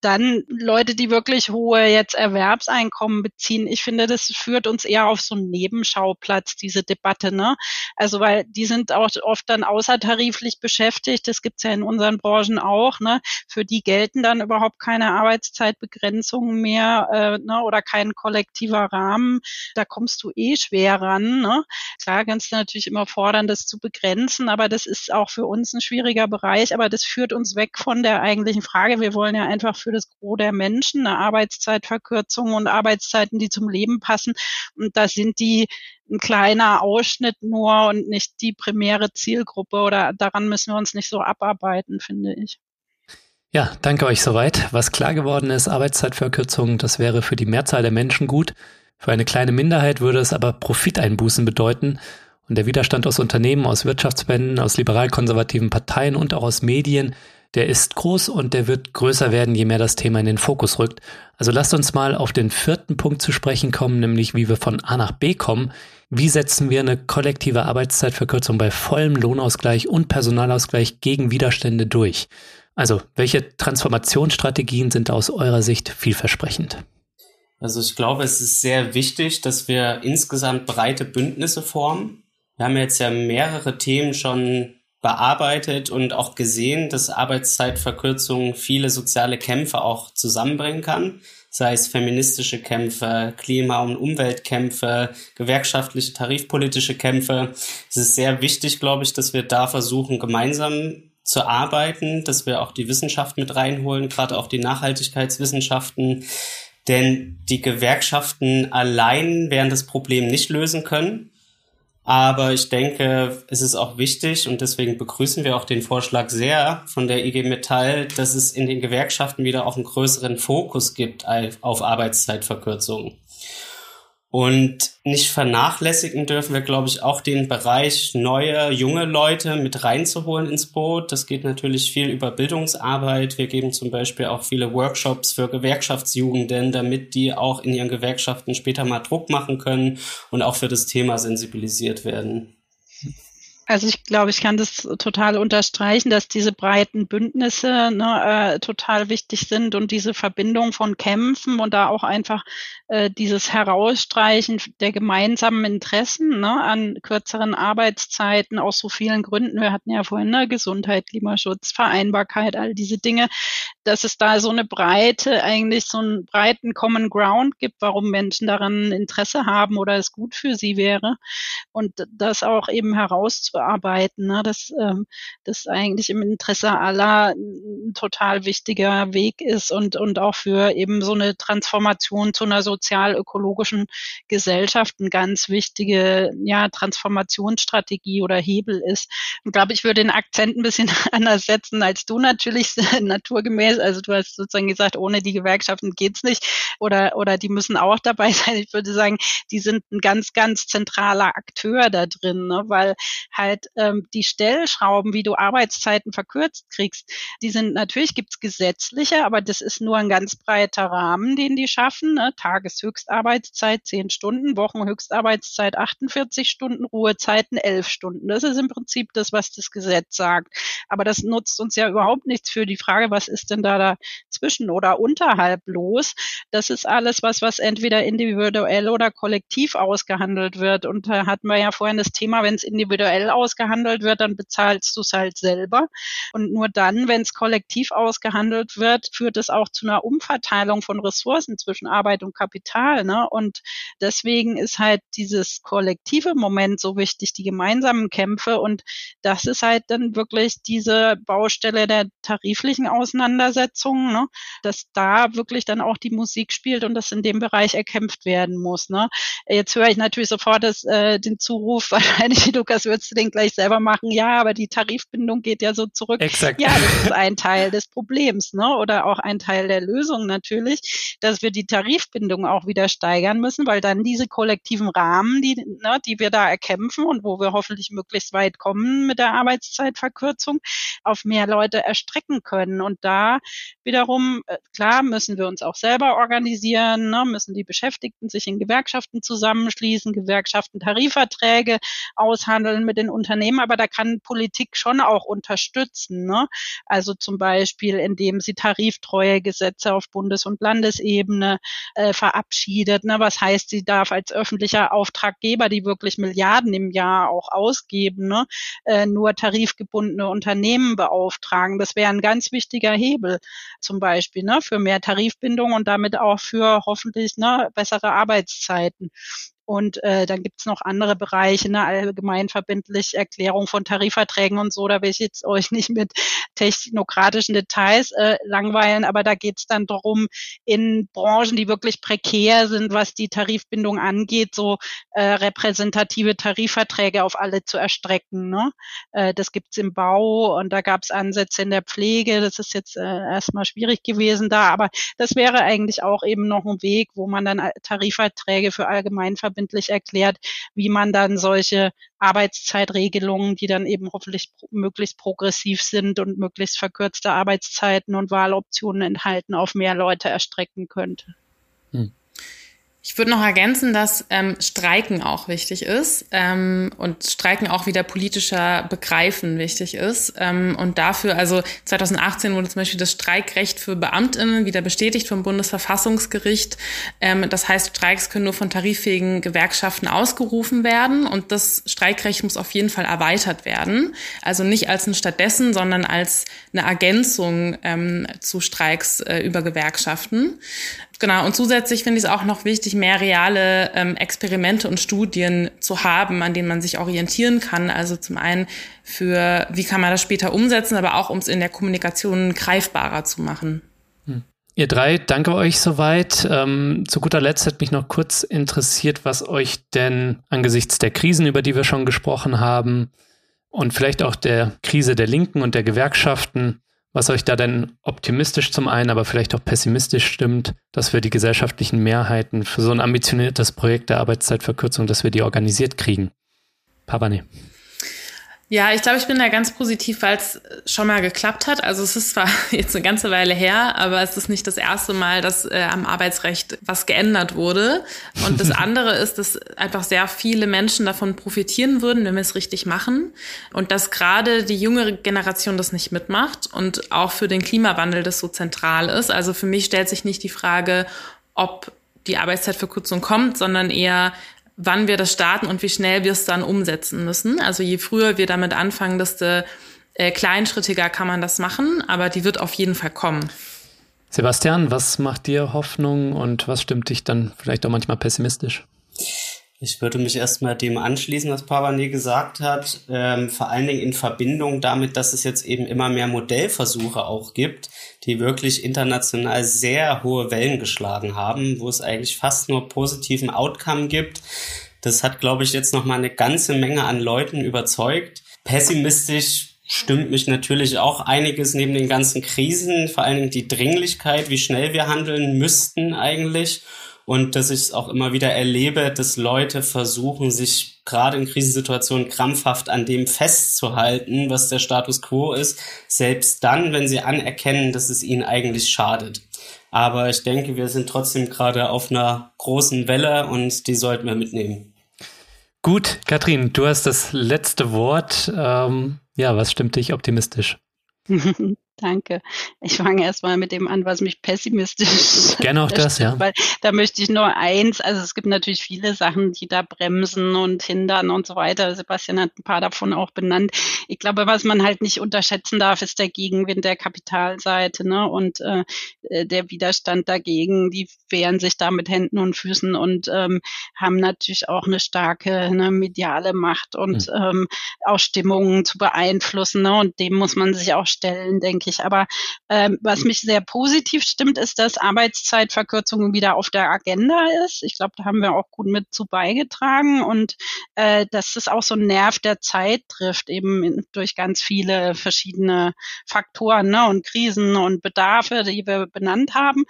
[SPEAKER 3] Dann Leute, die wirklich hohe jetzt Erwerbseinkommen beziehen, ich finde, das führt uns eher auf so einen Nebenschauplatz diese Debatte, ne? Also weil die sind auch oft dann außertariflich beschäftigt. Das gibt's ja in unseren Branchen auch. Ne? Für die gelten dann überhaupt keine Arbeitszeitbegrenzungen mehr äh, ne? oder kein kollektiver Rahmen. Da kommst du eh schwer ran. Ne? Klar kannst du natürlich immer fordern, das zu begrenzen, aber das ist auch für uns ein schwieriger Bereich. Aber das führt uns weg von der eigentlichen Frage. Wir wollen ja einfach für das Gros der Menschen eine Arbeitszeitverkürzung und Arbeitszeiten, die zum Leben passen. Und da sind die ein kleiner Ausschnitt nur und nicht die primäre Zielgruppe oder daran müssen wir uns nicht so abarbeiten, finde ich.
[SPEAKER 4] Ja, danke euch soweit. Was klar geworden ist, Arbeitszeitverkürzung, das wäre für die Mehrzahl der Menschen gut. Für eine kleine Minderheit würde es aber Profiteinbußen bedeuten. Und der Widerstand aus Unternehmen, aus Wirtschaftsverbänden, aus liberal-konservativen Parteien und auch aus Medien, der ist groß und der wird größer werden, je mehr das Thema in den Fokus rückt. Also lasst uns mal auf den vierten Punkt zu sprechen kommen, nämlich wie wir von A nach B kommen. Wie setzen wir eine kollektive Arbeitszeitverkürzung bei vollem Lohnausgleich und Personalausgleich gegen Widerstände durch? Also, welche Transformationsstrategien sind aus eurer Sicht vielversprechend?
[SPEAKER 2] Also ich glaube, es ist sehr wichtig, dass wir insgesamt breite Bündnisse formen. Wir haben jetzt ja mehrere Themen schon bearbeitet und auch gesehen, dass Arbeitszeitverkürzung viele soziale Kämpfe auch zusammenbringen kann, sei es feministische Kämpfe, Klima- und Umweltkämpfe, gewerkschaftliche, tarifpolitische Kämpfe. Es ist sehr wichtig, glaube ich, dass wir da versuchen, gemeinsam zu arbeiten, dass wir auch die Wissenschaft mit reinholen, gerade auch die Nachhaltigkeitswissenschaften. Denn die Gewerkschaften allein werden das Problem nicht lösen können. Aber ich denke, es ist auch wichtig und deswegen begrüßen wir auch den Vorschlag sehr von der IG Metall, dass es in den Gewerkschaften wieder auch einen größeren Fokus gibt auf Arbeitszeitverkürzung. Und nicht vernachlässigen dürfen wir, glaube ich, auch den Bereich neue, junge Leute mit reinzuholen ins Boot. Das geht natürlich viel über Bildungsarbeit. Wir geben zum Beispiel auch viele Workshops für Gewerkschaftsjugenden, damit die auch in ihren Gewerkschaften später mal Druck machen können und auch für das Thema sensibilisiert werden.
[SPEAKER 3] Also ich glaube, ich kann das total unterstreichen, dass diese breiten Bündnisse ne, äh, total wichtig sind und diese Verbindung von Kämpfen und da auch einfach äh, dieses Herausstreichen der gemeinsamen Interessen ne, an kürzeren Arbeitszeiten aus so vielen Gründen. Wir hatten ja vorhin ne, Gesundheit, Klimaschutz, Vereinbarkeit, all diese Dinge, dass es da so eine breite, eigentlich so einen breiten Common Ground gibt, warum Menschen daran Interesse haben oder es gut für sie wäre und das auch eben herauszuarbeiten, ne, dass ähm, das eigentlich im Interesse aller ein total wichtiger Weg ist und und auch für eben so eine Transformation zu einer so sozial-ökologischen Gesellschaft eine ganz wichtige ja, Transformationsstrategie oder Hebel ist. Ich glaube, ich würde den Akzent ein bisschen [LAUGHS] anders setzen als du natürlich [LAUGHS] naturgemäß. Also du hast sozusagen gesagt, ohne die Gewerkschaften geht's nicht oder, oder die müssen auch dabei [LAUGHS] sein. Ich würde sagen, die sind ein ganz, ganz zentraler Akteur da drin, ne? weil halt halt ähm, die Stellschrauben, wie du Arbeitszeiten verkürzt kriegst, die sind natürlich gibt's gesetzliche, aber das ist nur ein ganz breiter Rahmen, den die schaffen. Ne? Tageshöchstarbeitszeit zehn Stunden, Wochenhöchstarbeitszeit 48 Stunden, Ruhezeiten elf Stunden. Das ist im Prinzip das, was das Gesetz sagt. Aber das nutzt uns ja überhaupt nichts für die Frage, was ist denn da dazwischen oder unterhalb los? Das ist alles was, was entweder individuell oder kollektiv ausgehandelt wird. Und da hatten wir ja vorhin das Thema, wenn es individuell ausgehandelt wird, dann bezahlst du es halt selber. Und nur dann, wenn es kollektiv ausgehandelt wird, führt es auch zu einer Umverteilung von Ressourcen zwischen Arbeit und Kapital. Ne? Und deswegen ist halt dieses kollektive Moment so wichtig, die gemeinsamen Kämpfe. Und das ist halt dann wirklich diese Baustelle der tariflichen Auseinandersetzungen, ne? dass da wirklich dann auch die Musik spielt und das in dem Bereich erkämpft werden muss. Ne? Jetzt höre ich natürlich sofort das, äh, den Zuruf, [LAUGHS] wahrscheinlich, Lukas, würdest du den gleich selber machen? Ja, aber die Tarifbindung geht ja so zurück.
[SPEAKER 4] Exakt.
[SPEAKER 3] Ja, das ist ein Teil des Problems, ne? Oder auch ein Teil der Lösung natürlich, dass wir die Tarifbindung auch wieder steigern müssen, weil dann diese kollektiven Rahmen, die, ne, die wir da erkämpfen und wo wir hoffentlich möglichst weit kommen mit der Arbeitszeitverkürzung, auf mehr Leute erstrecken können. Und da wiederum, äh, klar, müssen wir uns auch selber organisieren, ne, müssen die Beschäftigten sich in Gewerkschaften zusammenschließen, Gewerkschaften Tarifverträge aushandeln mit den Unternehmen, aber da kann Politik schon auch unterstützen. Ne? Also zum Beispiel, indem sie tariftreue Gesetze auf Bundes- und Landesebene äh, verabschiedet. Ne? Was heißt, sie darf als öffentlicher Auftraggeber, die wirklich Milliarden im Jahr auch ausgeben, ne? äh, nur tarifgebundene Unternehmen beauftragen. Das wäre ein ganz wichtiger Hebel zum Beispiel ne? für mehr Tarifbindung und damit auch für hoffentlich ne, bessere Arbeitszeiten. Und äh, dann gibt's noch andere Bereiche, ne, allgemeinverbindlich Erklärung von Tarifverträgen und so. Da will ich jetzt euch nicht mit technokratischen Details äh, langweilen, aber da geht's dann darum, in Branchen, die wirklich prekär sind, was die Tarifbindung angeht, so äh, repräsentative Tarifverträge auf alle zu erstrecken. Ne? Äh, das gibt's im Bau und da gab's Ansätze in der Pflege. Das ist jetzt äh, erstmal schwierig gewesen da, aber das wäre eigentlich auch eben noch ein Weg, wo man dann Tarifverträge für allgemeinverbindlich verbindlich erklärt, wie man dann solche Arbeitszeitregelungen, die dann eben hoffentlich möglichst progressiv sind und möglichst verkürzte Arbeitszeiten und Wahloptionen enthalten, auf mehr Leute erstrecken könnte. Hm.
[SPEAKER 1] Ich würde noch ergänzen, dass ähm, Streiken auch wichtig ist ähm, und Streiken auch wieder politischer Begreifen wichtig ist. Ähm, und dafür, also 2018 wurde zum Beispiel das Streikrecht für Beamtinnen wieder bestätigt vom Bundesverfassungsgericht. Ähm, das heißt, Streiks können nur von tariffähigen Gewerkschaften ausgerufen werden und das Streikrecht muss auf jeden Fall erweitert werden. Also nicht als ein stattdessen, sondern als eine Ergänzung ähm, zu Streiks äh, über Gewerkschaften. Genau, und zusätzlich finde ich es auch noch wichtig, mehr reale ähm, Experimente und Studien zu haben, an denen man sich orientieren kann. Also zum einen für, wie kann man das später umsetzen, aber auch um es in der Kommunikation greifbarer zu machen.
[SPEAKER 4] Hm. Ihr drei, danke euch soweit. Ähm, zu guter Letzt hat mich noch kurz interessiert, was euch denn angesichts der Krisen, über die wir schon gesprochen haben, und vielleicht auch der Krise der Linken und der Gewerkschaften, was euch da denn optimistisch zum einen, aber vielleicht auch pessimistisch stimmt, dass wir die gesellschaftlichen Mehrheiten für so ein ambitioniertes Projekt der Arbeitszeitverkürzung, dass wir die organisiert kriegen. Pavane.
[SPEAKER 1] Ja, ich glaube, ich bin da ganz positiv, weil es schon mal geklappt hat. Also es ist zwar [LAUGHS] jetzt eine ganze Weile her, aber es ist nicht das erste Mal, dass äh, am Arbeitsrecht was geändert wurde. Und das [LAUGHS] andere ist, dass einfach sehr viele Menschen davon profitieren würden, wenn wir es richtig machen. Und dass gerade die jüngere Generation das nicht mitmacht und auch für den Klimawandel das so zentral ist. Also für mich stellt sich nicht die Frage, ob die Arbeitszeitverkürzung kommt, sondern eher, wann wir das starten und wie schnell wir es dann umsetzen müssen. Also je früher wir damit anfangen, desto äh, kleinschrittiger kann man das machen, aber die wird auf jeden Fall kommen.
[SPEAKER 4] Sebastian, was macht dir Hoffnung und was stimmt dich dann vielleicht auch manchmal pessimistisch?
[SPEAKER 2] Ich würde mich erstmal dem anschließen, was Pavane gesagt hat, ähm, vor allen Dingen in Verbindung damit, dass es jetzt eben immer mehr Modellversuche auch gibt, die wirklich international sehr hohe Wellen geschlagen haben, wo es eigentlich fast nur positiven Outcome gibt. Das hat, glaube ich, jetzt noch mal eine ganze Menge an Leuten überzeugt. Pessimistisch stimmt mich natürlich auch einiges neben den ganzen Krisen, vor allen Dingen die Dringlichkeit, wie schnell wir handeln müssten eigentlich und dass ich es auch immer wieder erlebe, dass Leute versuchen, sich gerade in Krisensituationen krampfhaft an dem festzuhalten, was der Status quo ist, selbst dann, wenn sie anerkennen, dass es ihnen eigentlich schadet. Aber ich denke, wir sind trotzdem gerade auf einer großen Welle und die sollten wir mitnehmen.
[SPEAKER 4] Gut, Katrin, du hast das letzte Wort. Ähm, ja, was stimmt dich optimistisch? [LAUGHS]
[SPEAKER 3] Danke. Ich fange erstmal mit dem an, was mich pessimistisch. [LAUGHS]
[SPEAKER 4] Gerne auch das, ja.
[SPEAKER 3] Weil da möchte ich nur eins, also es gibt natürlich viele Sachen, die da bremsen und hindern und so weiter. Sebastian hat ein paar davon auch benannt. Ich glaube, was man halt nicht unterschätzen darf, ist der Gegenwind der Kapitalseite, ne? Und äh, der Widerstand dagegen, die wehren sich da mit Händen und Füßen und ähm, haben natürlich auch eine starke ne, mediale Macht und mhm. ähm, auch Stimmungen zu beeinflussen. Ne? Und dem muss man sich auch stellen, denke denke ich. Aber ähm, was mich sehr positiv stimmt, ist, dass Arbeitszeitverkürzung wieder auf der Agenda ist. Ich glaube, da haben wir auch gut mit zu beigetragen und äh, dass es auch so einen Nerv der Zeit trifft, eben durch ganz viele verschiedene Faktoren ne, und Krisen und Bedarfe, die wir benannt haben.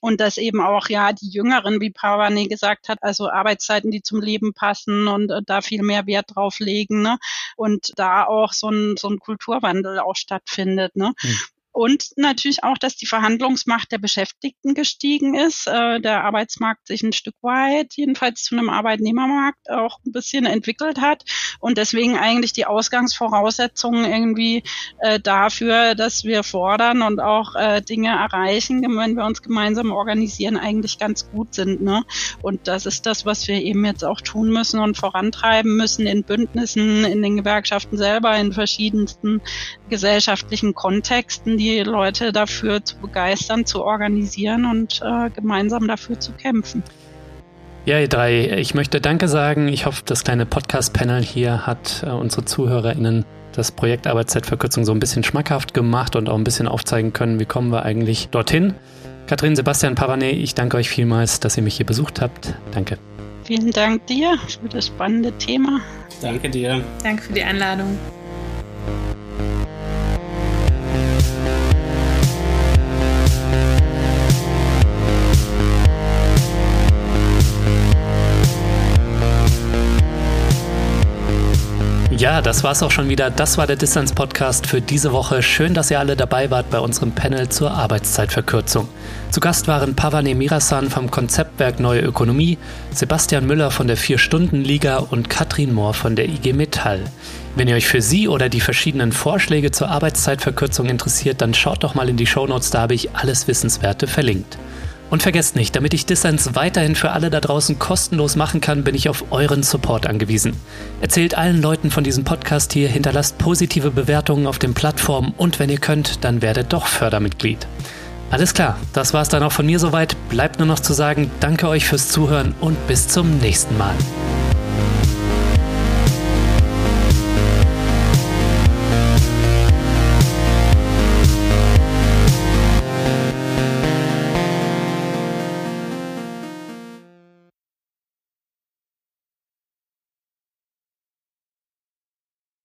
[SPEAKER 3] Und dass eben auch ja die Jüngeren, wie Pavane gesagt hat, also Arbeitszeiten, die zum Leben passen und äh, da viel mehr Wert drauf legen. Ne? Und da auch so ein, so ein Kulturwandel auch stattfindet. Ne? Mhm. Und natürlich auch, dass die Verhandlungsmacht der Beschäftigten gestiegen ist, äh, der Arbeitsmarkt sich ein Stück weit, jedenfalls zu einem Arbeitnehmermarkt, auch ein bisschen entwickelt hat und deswegen eigentlich die Ausgangsvoraussetzungen irgendwie äh, dafür, dass wir fordern und auch äh, Dinge erreichen, wenn wir uns gemeinsam organisieren, eigentlich ganz gut sind. Ne? Und das ist das, was wir eben jetzt auch tun müssen und vorantreiben müssen in Bündnissen, in den Gewerkschaften selber, in verschiedensten gesellschaftlichen Kontexten die Leute dafür zu begeistern, zu organisieren und äh, gemeinsam dafür zu kämpfen.
[SPEAKER 4] Ja, ihr drei, ich möchte Danke sagen. Ich hoffe, das kleine Podcast-Panel hier hat äh, unsere ZuhörerInnen das Projekt Arbeitszeitverkürzung so ein bisschen schmackhaft gemacht und auch ein bisschen aufzeigen können, wie kommen wir eigentlich dorthin. Katrin, Sebastian, Pavane, ich danke euch vielmals, dass ihr mich hier besucht habt. Danke.
[SPEAKER 3] Vielen Dank dir für das spannende Thema.
[SPEAKER 2] Danke dir.
[SPEAKER 1] Danke für die Einladung.
[SPEAKER 4] Ja, das war's auch schon wieder. Das war der Distanz-Podcast für diese Woche. Schön, dass ihr alle dabei wart bei unserem Panel zur Arbeitszeitverkürzung. Zu Gast waren Pavane Mirasan vom Konzeptwerk Neue Ökonomie, Sebastian Müller von der Vier-Stunden-Liga und Katrin Mohr von der IG Metall. Wenn ihr euch für Sie oder die verschiedenen Vorschläge zur Arbeitszeitverkürzung interessiert, dann schaut doch mal in die Shownotes, da habe ich alles Wissenswerte verlinkt. Und vergesst nicht, damit ich Dissens weiterhin für alle da draußen kostenlos machen kann, bin ich auf euren Support angewiesen. Erzählt allen Leuten von diesem Podcast hier, hinterlasst positive Bewertungen auf den Plattformen und wenn ihr könnt, dann werdet doch Fördermitglied. Alles klar, das war's dann auch von mir soweit. Bleibt nur noch zu sagen, danke euch fürs Zuhören und bis zum nächsten Mal.